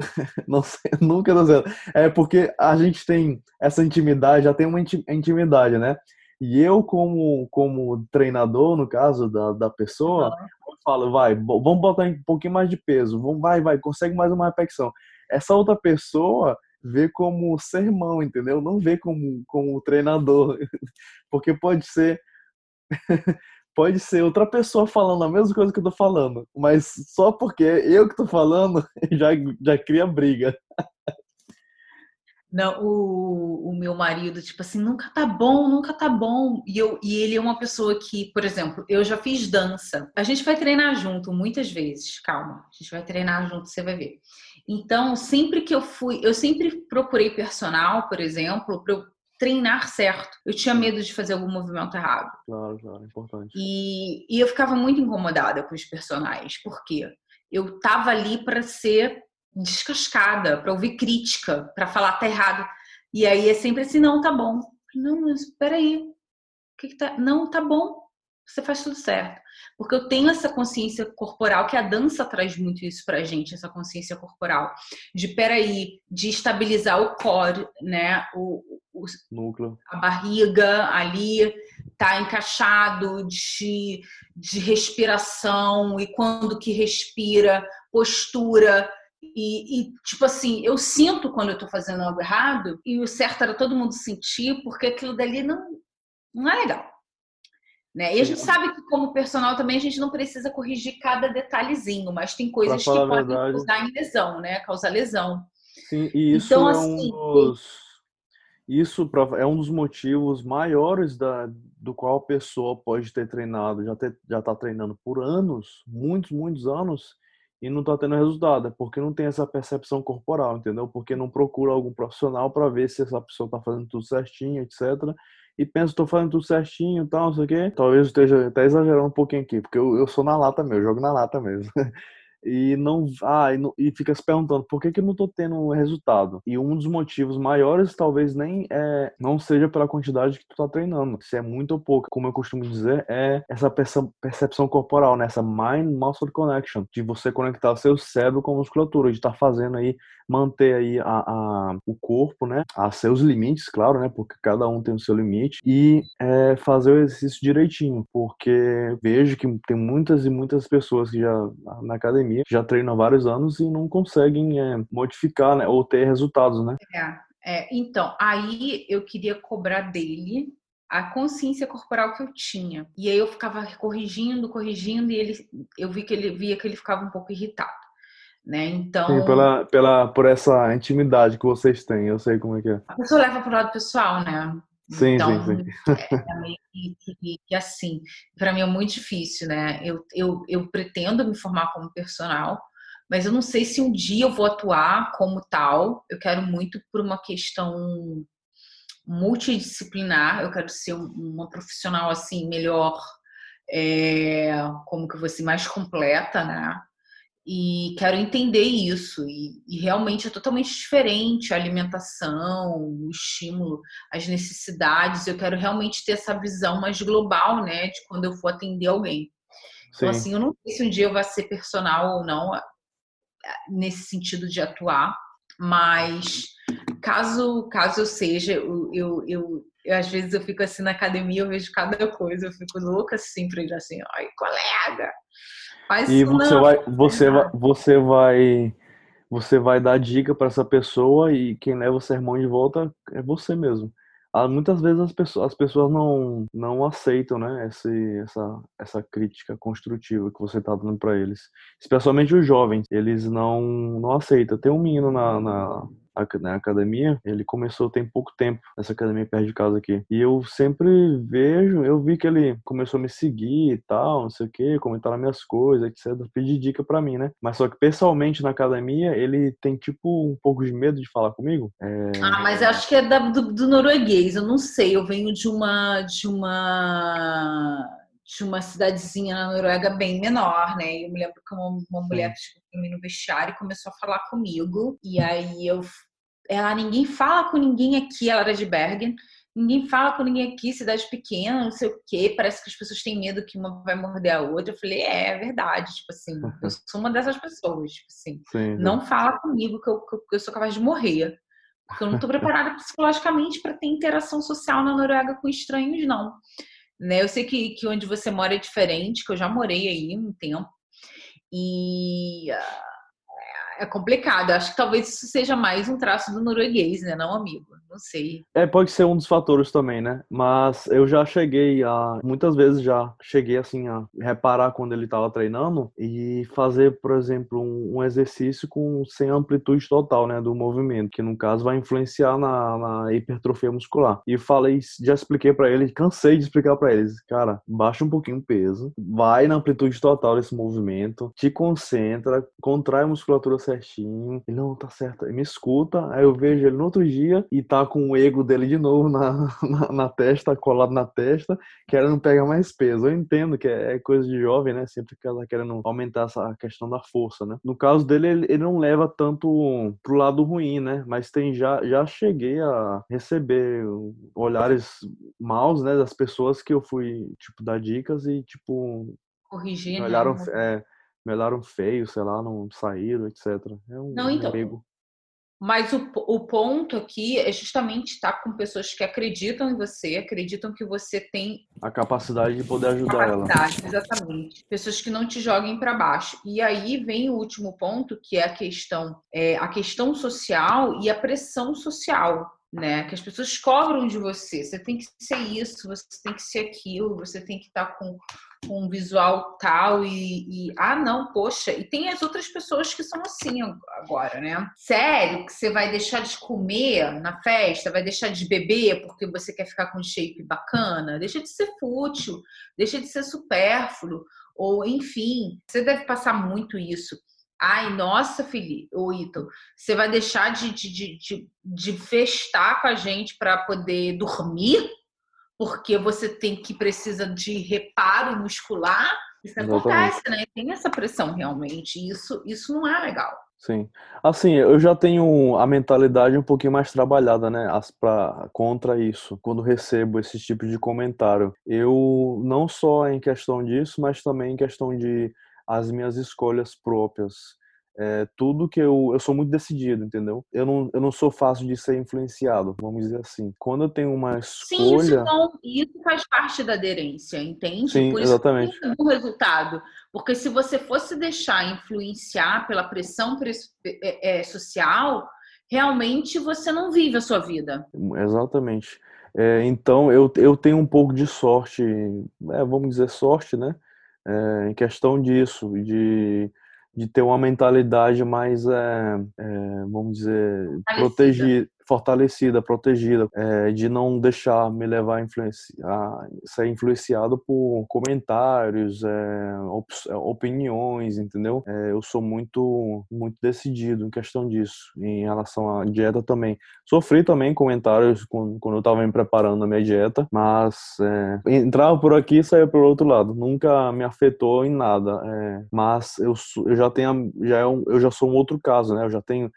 <laughs> Não sei, nunca deu certo. É porque a gente tem essa intimidade, já tem uma intimidade, né? E eu, como, como treinador, no caso da, da pessoa, uhum. eu falo, vai, vamos botar um pouquinho mais de peso, vamos, vai, vai, consegue mais uma repetição. Essa outra pessoa vê como sermão, entendeu? Não vê como, como treinador. <laughs> Porque pode ser. <laughs> pode ser outra pessoa falando a mesma coisa que eu tô falando, mas só porque eu que tô falando <laughs> já, já cria briga. Não, o, o meu marido, tipo assim, nunca tá bom, nunca tá bom. E, eu, e ele é uma pessoa que, por exemplo, eu já fiz dança. A gente vai treinar junto muitas vezes, calma. A gente vai treinar junto, você vai ver. Então, sempre que eu fui, eu sempre procurei personal, por exemplo, para eu treinar certo. Eu tinha medo de fazer algum movimento errado. Claro, claro, importante. E, e eu ficava muito incomodada com os personagens, porque eu tava ali para ser descascada, para ouvir crítica, para falar tá errado. E aí é sempre assim, não, tá bom. Não, mas peraí. O que, que tá? Não, tá bom. Você faz tudo certo. Porque eu tenho essa consciência corporal, que a dança traz muito isso pra gente, essa consciência corporal. De, peraí, de estabilizar o core, né? O, o núcleo. A barriga ali tá encaixado, de, de respiração, e quando que respira, postura, e, e, tipo assim, eu sinto quando eu tô fazendo algo errado, e o certo era todo mundo sentir, porque aquilo dali não, não é legal. Né? E a gente sabe que, como personal, também a gente não precisa corrigir cada detalhezinho, mas tem coisas que podem verdade. causar em lesão, né? Causar lesão. Sim, e isso então, é assim, um dos. Isso é um dos motivos maiores da, do qual a pessoa pode ter treinado, já, ter, já tá treinando por anos, muitos, muitos anos, e não está tendo resultado, é porque não tem essa percepção corporal, entendeu? Porque não procura algum profissional para ver se essa pessoa está fazendo tudo certinho, etc. E pensa, estou fazendo tudo certinho tal, não sei o quê. Talvez eu esteja até exagerando um pouquinho aqui, porque eu, eu sou na lata mesmo, eu jogo na lata mesmo. <laughs> e não ah, e, e, fica se perguntando por que que eu não tô tendo resultado. E um dos motivos maiores talvez nem é não seja pela quantidade que tu tá treinando, se é muito ou pouco, como eu costumo dizer, é essa percepção corporal, né? essa mind muscle connection, de você conectar seu cérebro com a musculatura, de estar tá fazendo aí manter aí a, a, o corpo, né, a seus limites, claro, né, porque cada um tem o seu limite e é, fazer o exercício direitinho, porque vejo que tem muitas e muitas pessoas que já na academia já treina há vários anos e não conseguem é, modificar, né, ou ter resultados, né? É, é, então, aí eu queria cobrar dele a consciência corporal que eu tinha. E aí eu ficava corrigindo, corrigindo, e ele, eu vi que ele via que ele ficava um pouco irritado. Né? Então. Sim, pela, pela, por essa intimidade que vocês têm, eu sei como é que é. A pessoa leva pro lado pessoal, né? Sim, então, sim, sim. É, é meio que, assim, para mim é muito difícil, né? Eu, eu, eu pretendo me formar como personal, mas eu não sei se um dia eu vou atuar como tal. Eu quero muito por uma questão multidisciplinar, eu quero ser uma profissional assim melhor, é, como que eu vou ser mais completa, né? E quero entender isso. E, e, realmente é totalmente diferente a alimentação, o estímulo, as necessidades. Eu quero realmente ter essa visão mais global, né, de quando eu for atender alguém. Então, Sim. Então, assim, eu não sei se um dia eu vou ser personal ou não, nesse sentido de atuar, mas caso, caso eu seja, eu, eu, eu, eu às vezes eu fico assim na academia, eu vejo cada coisa, eu fico louca assim, pra ele assim, ai, colega, Faz e você não. vai, você vai, <laughs> você vai, você vai dar dica para essa pessoa e quem leva o sermão de volta é você mesmo. Ah, muitas vezes as pessoas, as pessoas não, não aceitam, né, esse, essa, essa crítica construtiva que você está dando para eles. Especialmente os jovens, eles não, não aceitam. Tem um menino na, na, na academia, ele começou tem pouco tempo nessa academia perto de casa aqui. E eu sempre vejo, eu vi que ele começou a me seguir e tal, não sei o que, comentar nas minhas coisas, etc. Pedir dica para mim, né? Mas só que pessoalmente na academia, ele tem tipo um pouco de medo de falar comigo. É... Ah, mas acho que é da, do, do norueguês, eu não sei. Eu venho de uma. de uma de uma cidadezinha na Noruega bem menor, né? E eu me lembro que uma, uma mulher chegou pra mim no vestiário e começou a falar comigo. E aí eu ela ninguém fala com ninguém aqui, ela era de Bergen. Ninguém fala com ninguém aqui, cidade pequena, não sei o quê. Parece que as pessoas têm medo que uma vai morder a outra. Eu falei, é, é verdade. Tipo assim, <laughs> eu sou uma dessas pessoas. Tipo assim, sim, não fala comigo que eu, que eu sou capaz de morrer. Porque eu não estou <laughs> preparada psicologicamente para ter interação social na Noruega com estranhos, não. Né? Eu sei que, que onde você mora é diferente, que eu já morei aí um tempo. E uh, é complicado. Acho que talvez isso seja mais um traço do norueguês, né? Não amigo. Não sei. É, pode ser um dos fatores também, né? Mas eu já cheguei a. Muitas vezes já cheguei assim a reparar quando ele estava treinando e fazer, por exemplo, um, um, exercício com sem amplitude total, né? Do movimento, que no caso vai influenciar na, na hipertrofia muscular. E falei, já expliquei para ele, cansei de explicar para eles, cara, baixa um pouquinho o peso, vai na amplitude total desse movimento, te concentra, contrai a musculatura certinho. Ele não tá certo. Ele me escuta, aí eu vejo ele no outro dia e tá com o ego dele de novo na, <laughs> na, na testa, colado na testa, querendo pegar mais peso. Eu entendo que é, é coisa de jovem, né? Sempre que ela querendo aumentar essa questão da força, né? No caso dele, ele, ele não leva tanto pro lado ruim, né? Mas tem já, já cheguei a receber olhares maus, né? Das pessoas que eu fui, tipo, dar dicas e, tipo, corrigir, né, olharam, né? é, me olharam feio, sei lá, não saíram, etc. É um não, então, amigo. Mas o, o ponto aqui é justamente estar com pessoas que acreditam em você, acreditam que você tem a capacidade de poder ajudar ela. Exatamente. Pessoas que não te joguem para baixo. E aí vem o último ponto, que é a questão, é, a questão social e a pressão social né? Que as pessoas cobram de você. Você tem que ser isso, você tem que ser aquilo, você tem que estar com, com um visual tal e, e, ah, não, poxa. E tem as outras pessoas que são assim agora, né? Sério que você vai deixar de comer na festa, vai deixar de beber porque você quer ficar com um shape bacana? Deixa de ser fútil, deixa de ser supérfluo. Ou, enfim, você deve passar muito isso. Ai, nossa, Felipe, o Ito, você vai deixar de, de, de, de festar com a gente para poder dormir? Porque você tem que precisa de reparo muscular? Isso acontece, né? Tem essa pressão realmente. Isso, isso não é legal. Sim. Assim, eu já tenho a mentalidade um pouquinho mais trabalhada, né, pra, contra isso, quando recebo esse tipo de comentário. Eu, não só em questão disso, mas também em questão de as minhas escolhas próprias. É, tudo que eu. Eu sou muito decidido, entendeu? Eu não, eu não sou fácil de ser influenciado, vamos dizer assim. Quando eu tenho uma escolha. Sim, isso, não, isso faz parte da aderência, entende? Sim, Por isso exatamente. o resultado. Porque se você fosse deixar influenciar pela pressão é, é, social, realmente você não vive a sua vida. Exatamente. É, então eu, eu tenho um pouco de sorte, é, vamos dizer sorte, né? é, em questão disso, de, de ter uma mentalidade mais, é, é, vamos dizer, protegida, fortalecida, protegida, é, de não deixar me levar a, influenciar, ser influenciado por comentários, é, op, é, opiniões, entendeu? É, eu sou muito, muito decidido em questão disso, em relação à dieta também. Sofri também comentários quando, quando eu estava me preparando na minha dieta, mas é, entrava por aqui e saía pelo outro lado. Nunca me afetou em nada, é, mas eu, eu já tenho, já eu já sou um outro caso, né? Eu já tenho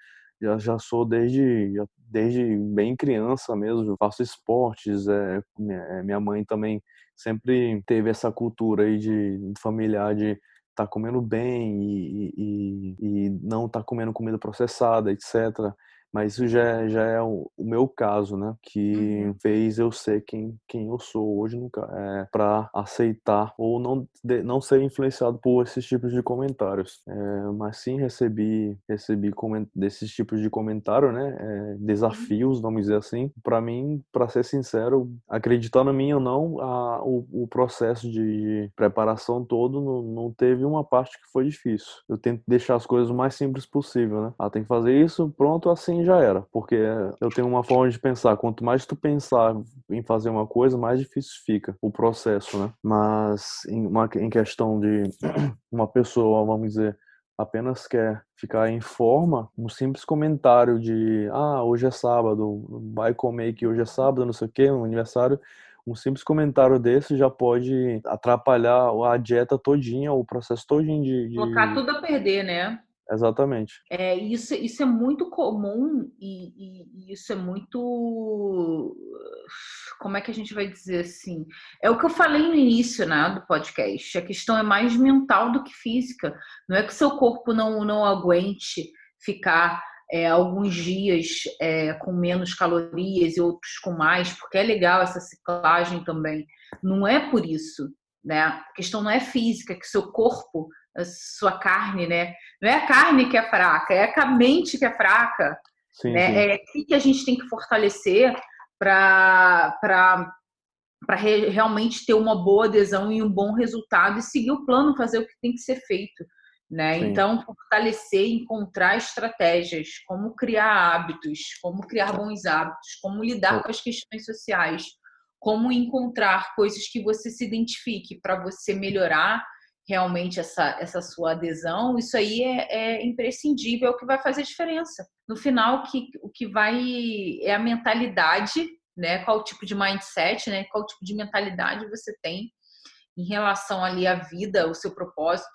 já, já sou desde, desde bem criança mesmo, faço esportes, é, é, minha mãe também sempre teve essa cultura aí de familiar de tá comendo bem e, e, e não tá comendo comida processada, etc. Mas isso já, já é o, o meu caso, né? Que uhum. fez eu ser quem, quem eu sou hoje nunca é, para aceitar ou não, de, não ser influenciado por esses tipos de comentários. É, mas sim recebi recebi coment, desses tipos de comentário, né? É, desafios, vamos dizer assim. Para mim, para ser sincero, acreditando em mim ou não, a, o, o processo de preparação todo não, não teve uma parte que foi difícil. Eu tento deixar as coisas o mais simples possível, né? Ah, tem que fazer isso, pronto, assim já era. Porque eu tenho uma forma de pensar, quanto mais tu pensar em fazer uma coisa, mais difícil fica o processo, né? Mas em, uma, em questão de <clears throat> uma pessoa, vamos dizer, apenas quer ficar em forma, um simples comentário de ah, hoje é sábado, vai comer que hoje é sábado, não sei o que, um aniversário, um simples comentário desse já pode atrapalhar a dieta todinha, o processo todinho de, de... Colocar tudo a perder, né? Exatamente. É, isso, isso é muito comum e, e, e, isso é muito. Como é que a gente vai dizer assim? É o que eu falei no início né, do podcast. A questão é mais mental do que física. Não é que seu corpo não, não aguente ficar é, alguns dias é, com menos calorias e outros com mais, porque é legal essa ciclagem também. Não é por isso. Né? A questão não é física, é que seu corpo a sua carne, né? Não é a carne que é fraca, é a mente que é fraca. Sim, né? Sim. É aqui que a gente tem que fortalecer para para re, realmente ter uma boa adesão e um bom resultado e seguir o plano, fazer o que tem que ser feito. Né? Então, fortalecer, encontrar estratégias, como criar hábitos, como criar bons hábitos, como lidar com as questões sociais, como encontrar coisas que você se identifique para você melhorar realmente essa, essa sua adesão, isso aí é, é imprescindível, é o que vai fazer diferença. No final, que, o que vai é a mentalidade, né? Qual tipo de mindset, né? Qual tipo de mentalidade você tem em relação ali à vida, o seu propósito.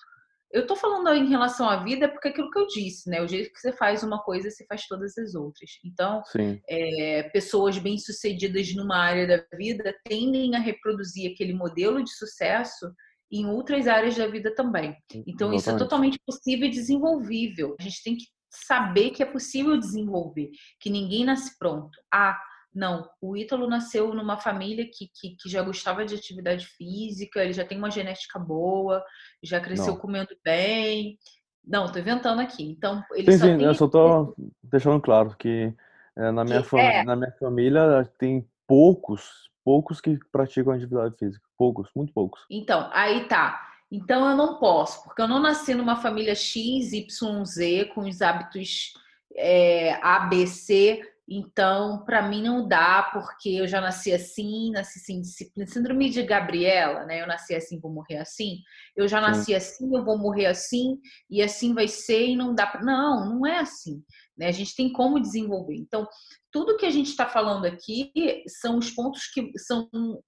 Eu tô falando em relação à vida porque é aquilo que eu disse, né? O jeito que você faz uma coisa, você faz todas as outras. Então, é, pessoas bem-sucedidas numa área da vida tendem a reproduzir aquele modelo de sucesso em outras áreas da vida também. Então, Exatamente. isso é totalmente possível e desenvolvível. A gente tem que saber que é possível desenvolver, que ninguém nasce pronto. Ah, não, o Ítalo nasceu numa família que, que, que, já gostava de atividade física, ele já tem uma genética boa, já cresceu não. comendo bem. Não, tô inventando aqui. Então, ele sim, só sim, tem... eu só tô deixando claro que é, na, minha que, é... na minha família tem poucos, poucos que praticam atividade física. Poucos, muito poucos. Então, aí tá. Então eu não posso, porque eu não nasci numa família X, Y, Z, com os hábitos é, A, B, C então, para mim não dá, porque eu já nasci assim, nasci sem disciplina. Síndrome de Gabriela, né? Eu nasci assim, vou morrer assim. Eu já nasci Sim. assim, eu vou morrer assim, e assim vai ser, e não dá para. Não, não é assim. Né? A gente tem como desenvolver. Então, tudo que a gente está falando aqui são os pontos que são,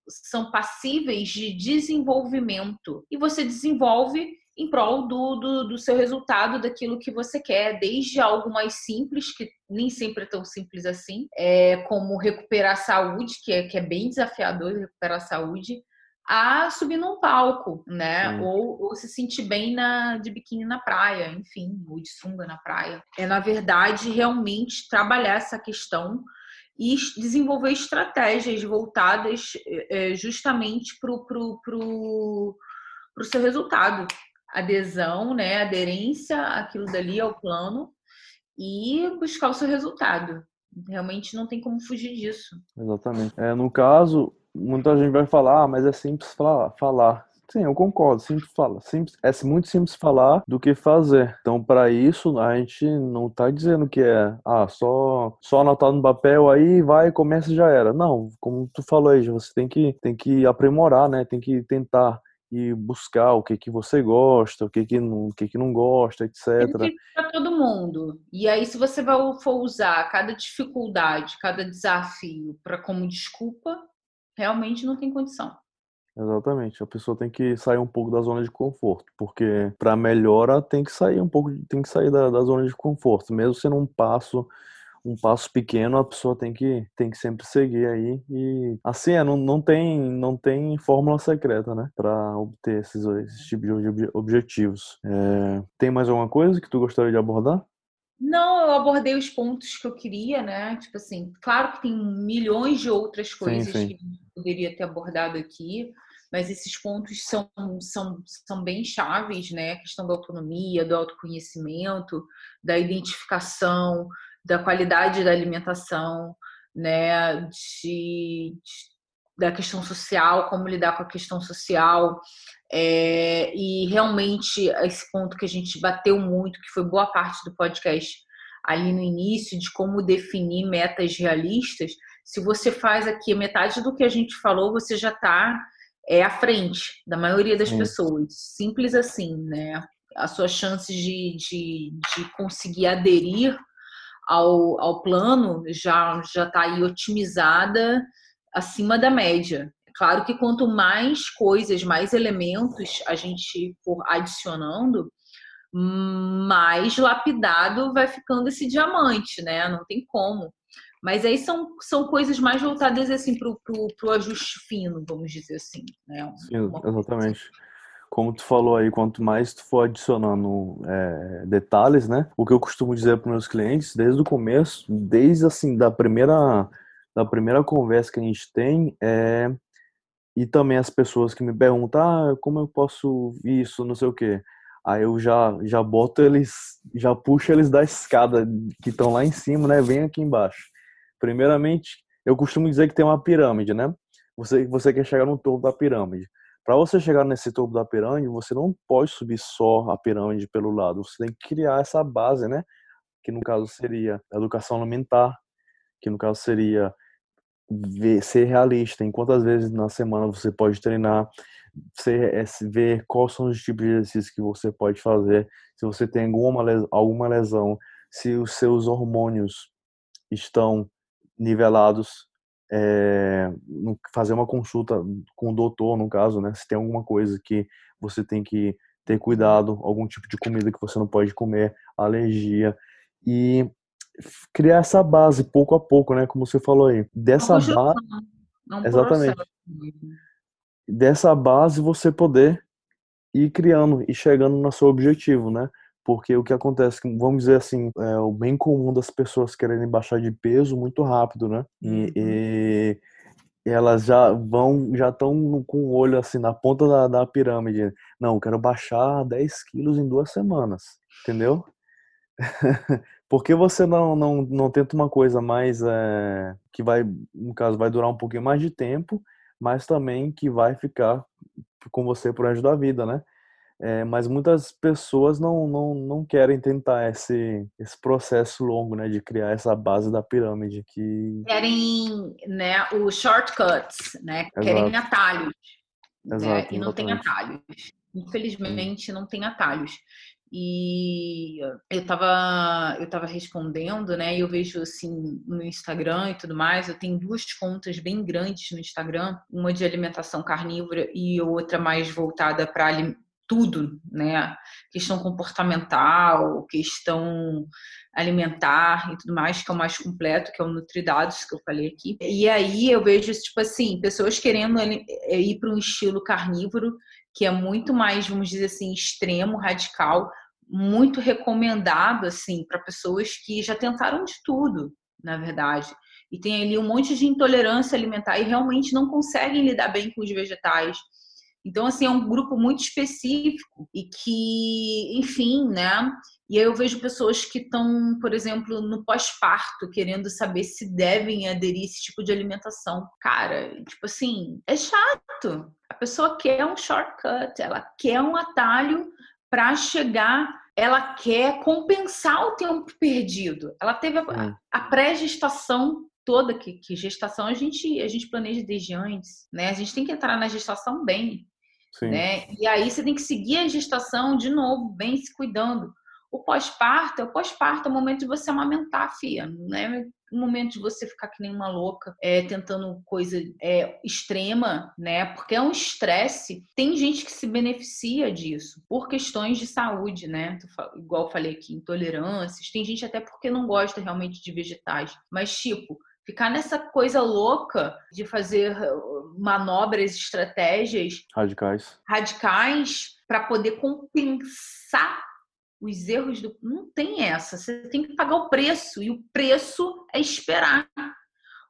são passíveis de desenvolvimento. E você desenvolve em prol do, do, do, seu resultado, daquilo que você quer, desde algo mais simples, que nem sempre é tão simples assim, é, como recuperar a saúde, que é, que é bem desafiador recuperar a saúde, a subir num palco, né? Ou, ou, se sentir bem na, de biquíni na praia, enfim, ou de sunga na praia. É, na verdade, realmente trabalhar essa questão e desenvolver estratégias voltadas é, justamente para o pro, pro, pro seu resultado adesão, né, aderência àquilo dali ao plano e buscar o seu resultado. Realmente não tem como fugir disso. Exatamente. É, no caso, muita gente vai falar, ah, mas é simples falar. falar. Sim, eu concordo, simples fala. Simples, é muito simples falar do que fazer. Então, para isso, a gente não está dizendo que é ah, só só anotar no papel aí, vai, começa e já era. Não, como tu falou aí, você tem que tem que aprimorar, né? Tem que tentar e buscar o que que você gosta, o que que não, o que que não gosta, etc. Para todo mundo. E aí, se você for usar cada dificuldade, cada desafio para como desculpa, realmente não tem condição. Exatamente. A pessoa tem que sair um pouco da zona de conforto, porque para melhora tem que sair um pouco, tem que sair da, da zona de conforto, mesmo sendo um passo um passo pequeno a pessoa tem que, tem que sempre seguir aí e assim é, não, não tem não tem fórmula secreta né para obter esses, esses tipos de objetivos é, tem mais alguma coisa que tu gostaria de abordar não, eu abordei os pontos que eu queria, né? Tipo assim, claro que tem milhões de outras coisas sim, sim. que eu poderia ter abordado aqui, mas esses pontos são, são, são bem chaves, né? A questão da autonomia, do autoconhecimento, da identificação, da qualidade da alimentação, né, de, de, da questão social, como lidar com a questão social. É, e realmente esse ponto que a gente bateu muito, que foi boa parte do podcast ali no início, de como definir metas realistas. Se você faz aqui metade do que a gente falou, você já está é, à frente da maioria das Sim. pessoas. Simples assim, né? As suas chances de, de, de conseguir aderir ao, ao plano já já está aí otimizada acima da média. É claro que quanto mais coisas, mais elementos a gente for adicionando, mais lapidado vai ficando esse diamante, né? Não tem como. Mas aí são, são coisas mais voltadas assim para o ajuste fino, vamos dizer assim. Né? Sim, exatamente. Assim como tu falou aí, quanto mais tu for adicionando é, detalhes, né? O que eu costumo dizer para meus clientes, desde o começo, desde assim da primeira da primeira conversa que a gente tem, é e também as pessoas que me perguntam, ah, como eu posso isso, não sei o quê. Aí eu já já boto eles, já puxo eles da escada que estão lá em cima, né? Vem aqui embaixo. Primeiramente, eu costumo dizer que tem uma pirâmide, né? Você você quer chegar no topo da pirâmide. Para você chegar nesse topo da pirâmide, você não pode subir só a pirâmide pelo lado, você tem que criar essa base, né? Que no caso seria educação alimentar, que no caso seria ver, ser realista em quantas vezes na semana você pode treinar, você é, ver quais são os tipos de exercícios que você pode fazer, se você tem alguma alguma lesão se os seus hormônios estão nivelados, é, fazer uma consulta com o doutor, no caso, né? Se tem alguma coisa que você tem que ter cuidado, algum tipo de comida que você não pode comer, alergia e criar essa base pouco a pouco, né? Como você falou aí, dessa base, exatamente, dessa base você poder ir criando e chegando no seu objetivo, né? Porque o que acontece, vamos dizer assim, é o bem comum das pessoas quererem baixar de peso muito rápido, né? E, uhum. e elas já vão, já estão com o olho assim na ponta da, da pirâmide. Não, eu quero baixar 10 quilos em duas semanas, entendeu? <laughs> Por que você não, não, não tenta uma coisa mais é, que vai, no caso, vai durar um pouquinho mais de tempo, mas também que vai ficar com você por resto da vida, né? É, mas muitas pessoas não, não, não querem tentar esse, esse processo longo, né, de criar essa base da pirâmide que querem, né, os shortcuts, né, Exato. querem atalhos, né, Exato, né, e não tem atalhos. Infelizmente, não tem atalhos. E eu tava, eu tava respondendo, né? E eu vejo assim no Instagram e tudo mais. Eu tenho duas contas bem grandes no Instagram, uma de alimentação carnívora e outra mais voltada para tudo, né? Questão comportamental, questão alimentar e tudo mais, que é o mais completo, que é o Nutridados, que eu falei aqui. E aí eu vejo, tipo assim, pessoas querendo é, ir para um estilo carnívoro, que é muito mais, vamos dizer assim, extremo, radical, muito recomendado, assim, para pessoas que já tentaram de tudo, na verdade. E tem ali um monte de intolerância alimentar e realmente não conseguem lidar bem com os vegetais então, assim, é um grupo muito específico e que, enfim, né? E aí eu vejo pessoas que estão, por exemplo, no pós-parto, querendo saber se devem aderir a esse tipo de alimentação. Cara, tipo assim, é chato. A pessoa quer um shortcut, ela quer um atalho para chegar, ela quer compensar o tempo perdido. Ela teve a, a pré-gestação toda que, que, gestação a gente a gente planeja desde antes, né? A gente tem que entrar na gestação bem. Sim. Né? E aí você tem que seguir a gestação de novo, bem se cuidando. O pós-parto é o pós-parto, é o momento de você amamentar, fia. Não é o momento de você ficar que nem uma louca, é, tentando coisa é, extrema, né? Porque é um estresse. Tem gente que se beneficia disso por questões de saúde, né? Igual eu falei aqui, intolerâncias. Tem gente até porque não gosta realmente de vegetais. Mas, tipo, ficar nessa coisa louca de fazer uh, manobras, estratégias radicais, radicais para poder compensar os erros do não tem essa, você tem que pagar o preço e o preço é esperar.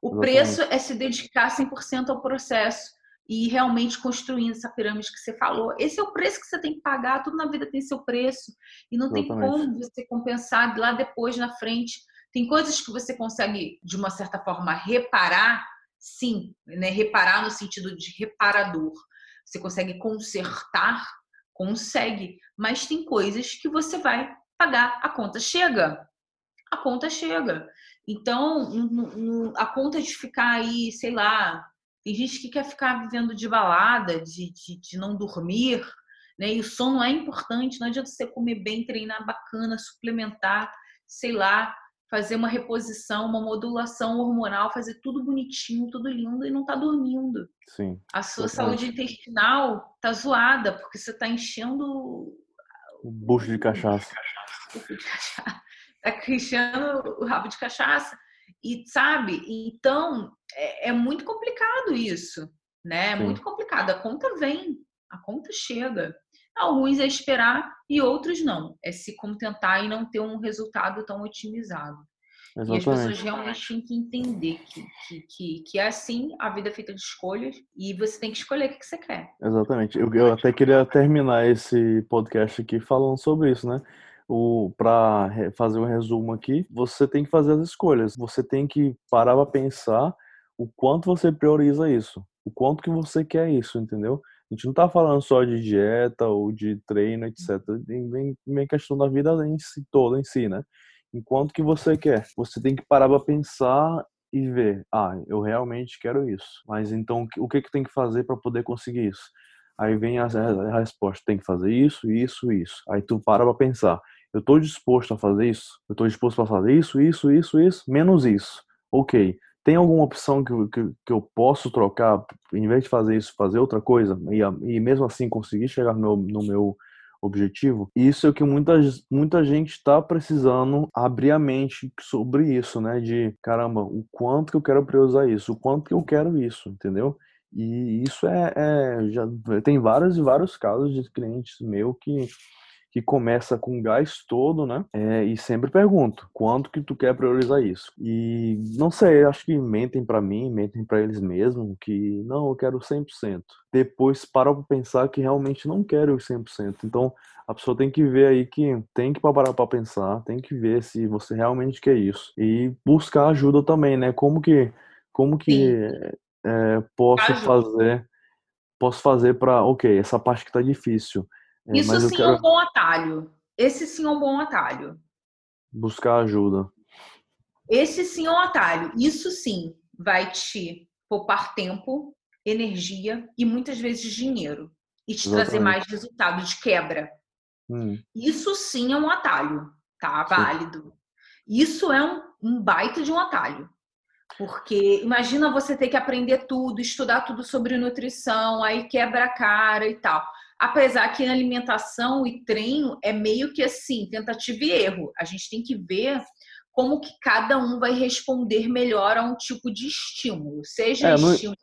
O Exatamente. preço é se dedicar 100% ao processo e realmente construindo essa pirâmide que você falou. Esse é o preço que você tem que pagar, tudo na vida tem seu preço e não Exatamente. tem como você compensar lá depois na frente tem coisas que você consegue, de uma certa forma, reparar, sim, né? reparar no sentido de reparador. Você consegue consertar, consegue, mas tem coisas que você vai pagar, a conta chega. A conta chega. Então, a conta de ficar aí, sei lá, tem gente que quer ficar vivendo de balada, de, de, de não dormir, né? E o sono é importante, não adianta você comer bem, treinar bacana, suplementar, sei lá, fazer uma reposição, uma modulação hormonal, fazer tudo bonitinho, tudo lindo e não tá dormindo. Sim. A sua saúde intestinal tá zoada, porque você tá enchendo o bucho de cachaça. <laughs> Tá enchendo o rabo de cachaça. E sabe? Então, é, é muito complicado isso, né? É Sim. muito complicado. A conta vem, a conta chega. Alguns é esperar e outros não. É se contentar e não ter um resultado tão otimizado. Exatamente. E as pessoas realmente têm que entender que, que, que, que, é assim, a vida é feita de escolhas e você tem que escolher o que, você quer. Exatamente. Eu, eu até queria terminar esse podcast aqui falando sobre isso, né? Para fazer um resumo aqui, você tem que fazer as escolhas. Você tem que parar para pensar o quanto você prioriza isso, o quanto que você quer isso, entendeu? A gente não está falando só de dieta ou de treino, etc. Vem, vem questão da vida em si, toda em si, né? Enquanto que você quer, você tem que parar para pensar e ver, ah, eu realmente quero isso. Mas então o que que tem que fazer para poder conseguir isso? Aí vem a, resposta, tem que fazer isso, isso, isso. Aí tu para para pensar, eu estou disposto a fazer isso? Eu estou disposto a fazer isso, isso, isso, isso, menos isso. Ok. Tem alguma opção que, que, que, eu posso trocar, em vez de fazer isso, fazer outra coisa, e, e mesmo assim conseguir chegar no meu, no meu objetivo? Isso é o que muita, muita gente está precisando abrir a mente sobre isso, né? De caramba, o quanto que eu quero priorizar isso, o quanto que eu quero isso, entendeu? E isso é, é já tem vários e vários casos de clientes meu que que começa com gás todo, né? É, e sempre pergunto, quanto que tu quer priorizar isso? E não sei, acho que mentem para mim, mentem para eles mesmos, que não, eu quero 100%. Depois para pensar que realmente não quero os 100%. Então, a pessoa tem que ver aí que tem que parar para pensar, tem que ver se você realmente quer isso e buscar ajuda também, né? Como que como que é, posso fazer posso fazer para, OK, essa parte que tá difícil Isso sim quero... é um bom atalho. Esse sim é um bom atalho. Buscar ajuda. Esse sim é um atalho. Isso sim vai te poupar tempo, energia e muitas vezes dinheiro. E te Exatamente. trazer mais resultado de quebra. Hum. Isso sim é um atalho, tá? Válido. Sim. Isso é um, um baita de um atalho. Porque imagina você ter que aprender tudo, estudar tudo sobre nutrição, aí quebra a cara e tal. Apesar que alimentação e treino é meio que assim, tentativa e erro. A gente tem que ver como que cada um vai responder melhor a um tipo de estímulo, seja é, estímulo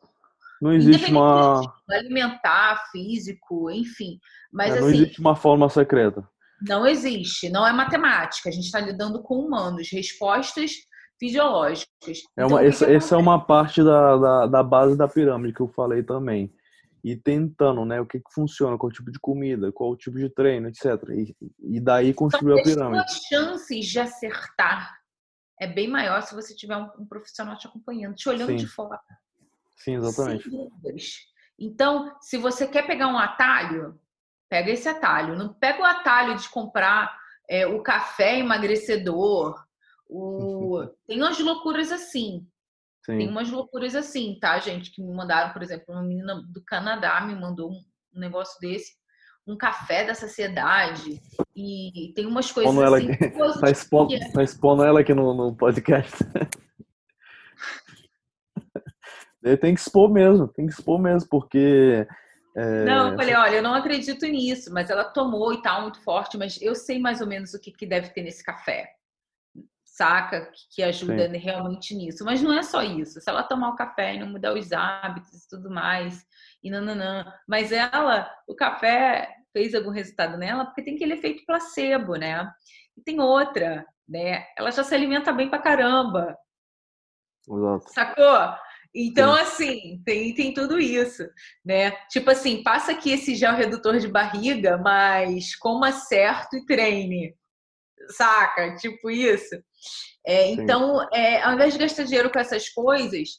não existe uma alimentar, físico, enfim. Mas é, não assim, existe uma forma secreta. Não existe, não é matemática. A gente está lidando com humanos, respostas fisiológicas. É uma, então, essa, que essa é uma parte da, da, da, base da pirâmide que eu falei também e tentando, né, o que, que funciona, qual tipo de comida, qual tipo de treino, etc. E, e daí construir então, a pirâmide. As chances de acertar é bem maior se você tiver um, um profissional te acompanhando, te olhando Sim. de fora. Sim, exatamente. Então, se você quer pegar um atalho, pega esse atalho. Não pega o atalho de comprar é, o café emagrecedor. O... <laughs> Tem umas loucuras assim. Sim. Tem umas loucuras assim, tá, gente? Que me mandaram, por exemplo, uma menina do Canadá me mandou um, negócio desse, um café da sociedade. E tem umas coisas expondo assim. Ela tá, expondo, que... tá expondo ela aqui no, no podcast. <laughs> tem que expor mesmo, tem que expor mesmo, porque. É... Não, eu falei, olha, eu não acredito nisso, mas ela tomou e tal, muito forte, mas eu sei mais ou menos o que, que deve ter nesse café saca? Que ajuda Sim. realmente nisso. Mas não é só isso. Se ela tomar o café e não mudar os hábitos e tudo mais, e nananã. Mas ela, o café fez algum resultado nela porque tem aquele efeito placebo, né? E tem outra, né? Ela já se alimenta bem pra caramba. Exato. Sacou? Então, Sim. assim, tem, tem tudo isso, né? Tipo assim, passa aqui esse gel redutor de barriga, mas coma certo e treine saca? Tipo isso. É, então, é, ao invés de gastar dinheiro com essas coisas,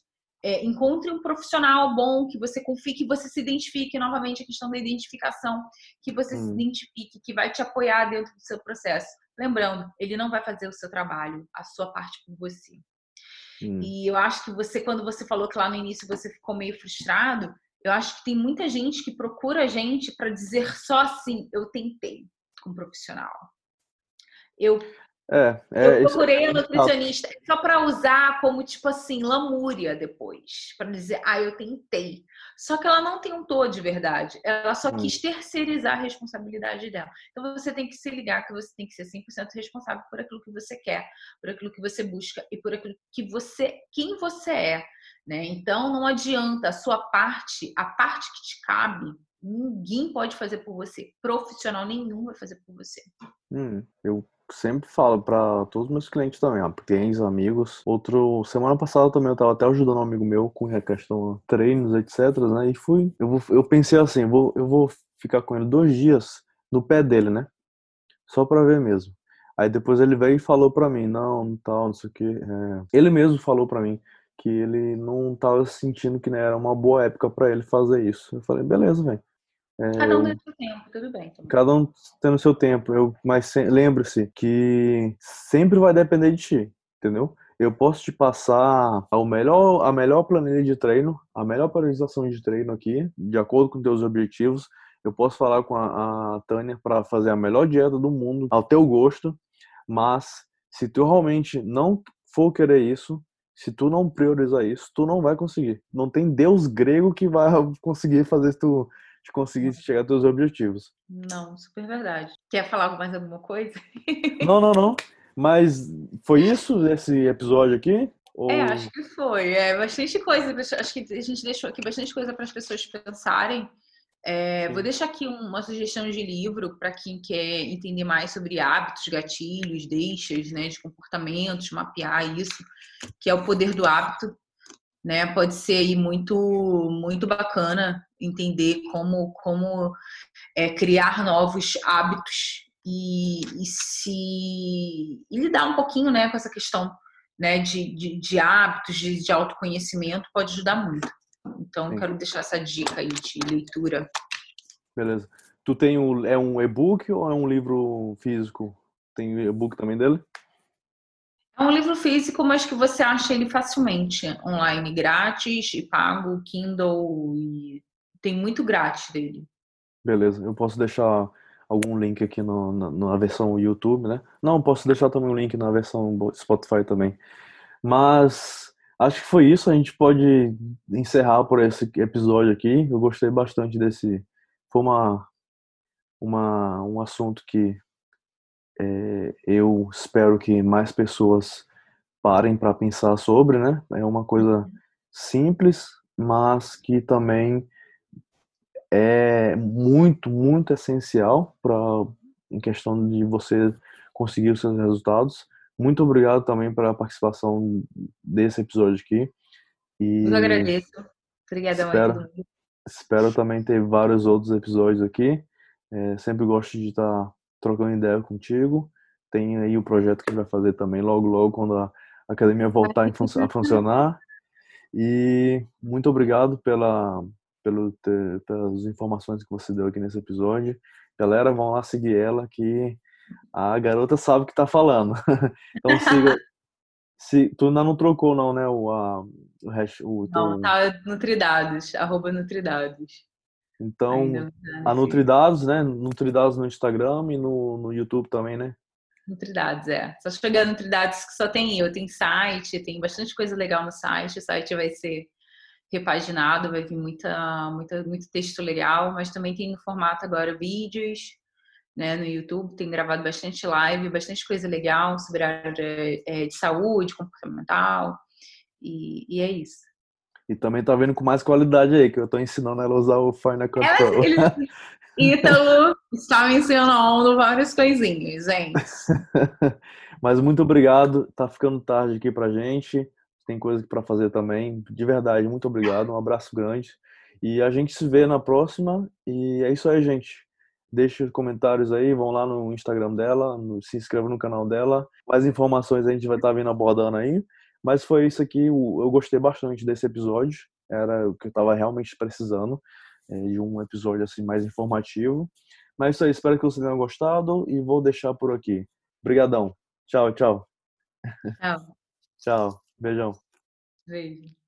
é, encontre um profissional bom que você confie, que você se identifique. Novamente, a questão da identificação, que você hum. se identifique, que vai te apoiar dentro do seu processo. Lembrando, ele não vai fazer o seu trabalho, a sua parte por você. Hum. E eu acho que você, quando você falou que lá no início você ficou meio frustrado, eu acho que tem muita gente que procura a gente para dizer só assim: eu tentei com um profissional. Eu, é, é, eu procurei a nutricionista só para usar como, tipo assim, lamúria depois. Para dizer, ah, eu tentei. Só que ela não tentou de verdade. Ela só hum. quis terceirizar a responsabilidade dela. Então você tem que se ligar que você tem que ser 100% responsável por aquilo que você quer, por aquilo que você busca e por aquilo que você, quem você é. Né? Então não adianta a sua parte, a parte que te cabe, ninguém pode fazer por você. Profissional nenhum vai fazer por você. Hum, eu sempre falo para todos os meus clientes também, ó, clientes, amigos. Outro, semana passada também eu tava até ajudando um amigo meu com a questão treinos, etc, né? E fui, eu, vou, eu pensei assim, vou, eu vou ficar com ele dois dias no pé dele, né? Só para ver mesmo. Aí depois ele veio e falou para mim, não, tal, não sei o que. É... Ele mesmo falou para mim que ele não tava sentindo que né, era uma boa época para ele fazer isso. Eu falei, beleza, velho. É, cada um tem seu tempo, tudo bem. Também. Cada um tem o seu tempo. Eu, mas lembre-se que sempre vai depender de ti, entendeu? eu posso te passar o melhor, a melhor planilha de treino, a melhor priorização de treino aqui, de acordo com teus objetivos. Eu posso falar com a, a Tânia para fazer a melhor dieta do mundo, ao teu gosto, mas se tu realmente não for querer isso, se tu não priorizar isso, tu não vai conseguir. Não tem Deus grego que vai <laughs> conseguir fazer tu de conseguir chegar aos teus objetivos. Não, super verdade. Quer falar mais alguma coisa? Não, não, não. Mas foi <laughs> isso esse episódio aqui? Ou... É, acho que foi. É bastante coisa. Acho que a gente deixou aqui bastante coisa para as pessoas pensarem. É, vou deixar aqui uma sugestão de livro para quem quer entender mais sobre hábitos, gatilhos, deixas, né, de comportamentos, mapear isso, que é o poder do hábito, né? Pode ser aí muito muito bacana entender como como é, criar novos hábitos e, e se e lidar um pouquinho, né, com essa questão, né, de, de, de hábitos, de, de autoconhecimento pode ajudar muito. Então, Sim. quero deixar essa dica aí de leitura. Beleza. Tu tem um, é um e-book ou é um livro físico? Tem e-book também dele? É um livro físico, mas que você acha ele facilmente online, grátis e pago, Kindle e tem muito grátis dele. Beleza, eu posso deixar algum link aqui no, na, na, versão YouTube, né? Não, posso deixar também um link na versão Spotify também. Mas acho que foi isso. A gente pode encerrar por esse episódio aqui. Eu gostei bastante desse. Foi uma, uma um assunto que é, eu espero que mais pessoas parem para pensar sobre, né? É uma coisa simples, mas que também é muito, muito essencial para em questão de você conseguir os seus resultados. Muito obrigado também pela participação desse episódio aqui. E Eu agradeço. Obrigadão espero, espero também ter vários outros episódios aqui. É, sempre gosto de estar tá trocando ideia contigo. Tem aí o projeto que vai fazer também logo, logo, quando a academia voltar a funcionar. E muito obrigado pela, pelo, pelas informações que você deu aqui nesse episódio. Galera, vão lá seguir ela que a garota sabe o que tá falando. <laughs> então siga. Se, tu ainda não trocou, não, né? O, a, o, hash, o teu... Não, tá Nutridados, arroba Nutridados. Então, a Nutridados, né? Nutridados no Instagram e no, no YouTube também, né? Nutridados, é. Só chegar Nutridados que só tem eu, tem site, tem bastante coisa legal no site. O site vai ser repaginado, vai vir muita, muita, muito texto legal, mas também tem no formato agora vídeos, né, no YouTube, tem gravado bastante live, bastante coisa legal sobre a área é, de saúde, comportamental, e, e, é isso. E também tá vendo com mais qualidade aí, que eu tô ensinando ela a usar o Final Cut Pro. Ele, <laughs> Ítalo está me ensinando várias coisinhas, gente. <laughs> Mas muito obrigado, tá ficando tarde aqui pra gente tem coisa para fazer também. De verdade, muito obrigado, um abraço grande. E a gente se vê na próxima. E é isso aí, gente. Deixe comentários aí, vão lá no Instagram dela, no, se inscreva no canal dela. Mais informações a gente vai estar tá vindo abordando aí. Mas foi isso aqui, eu gostei bastante desse episódio. Era o que eu estava realmente precisando, é, de um episódio assim mais informativo. Mas é isso aí, espero que vocês tenham gostado e vou deixar por aqui. Obrigadão. Tchau, tchau. Tchau. tchau. Beijão. Beijo.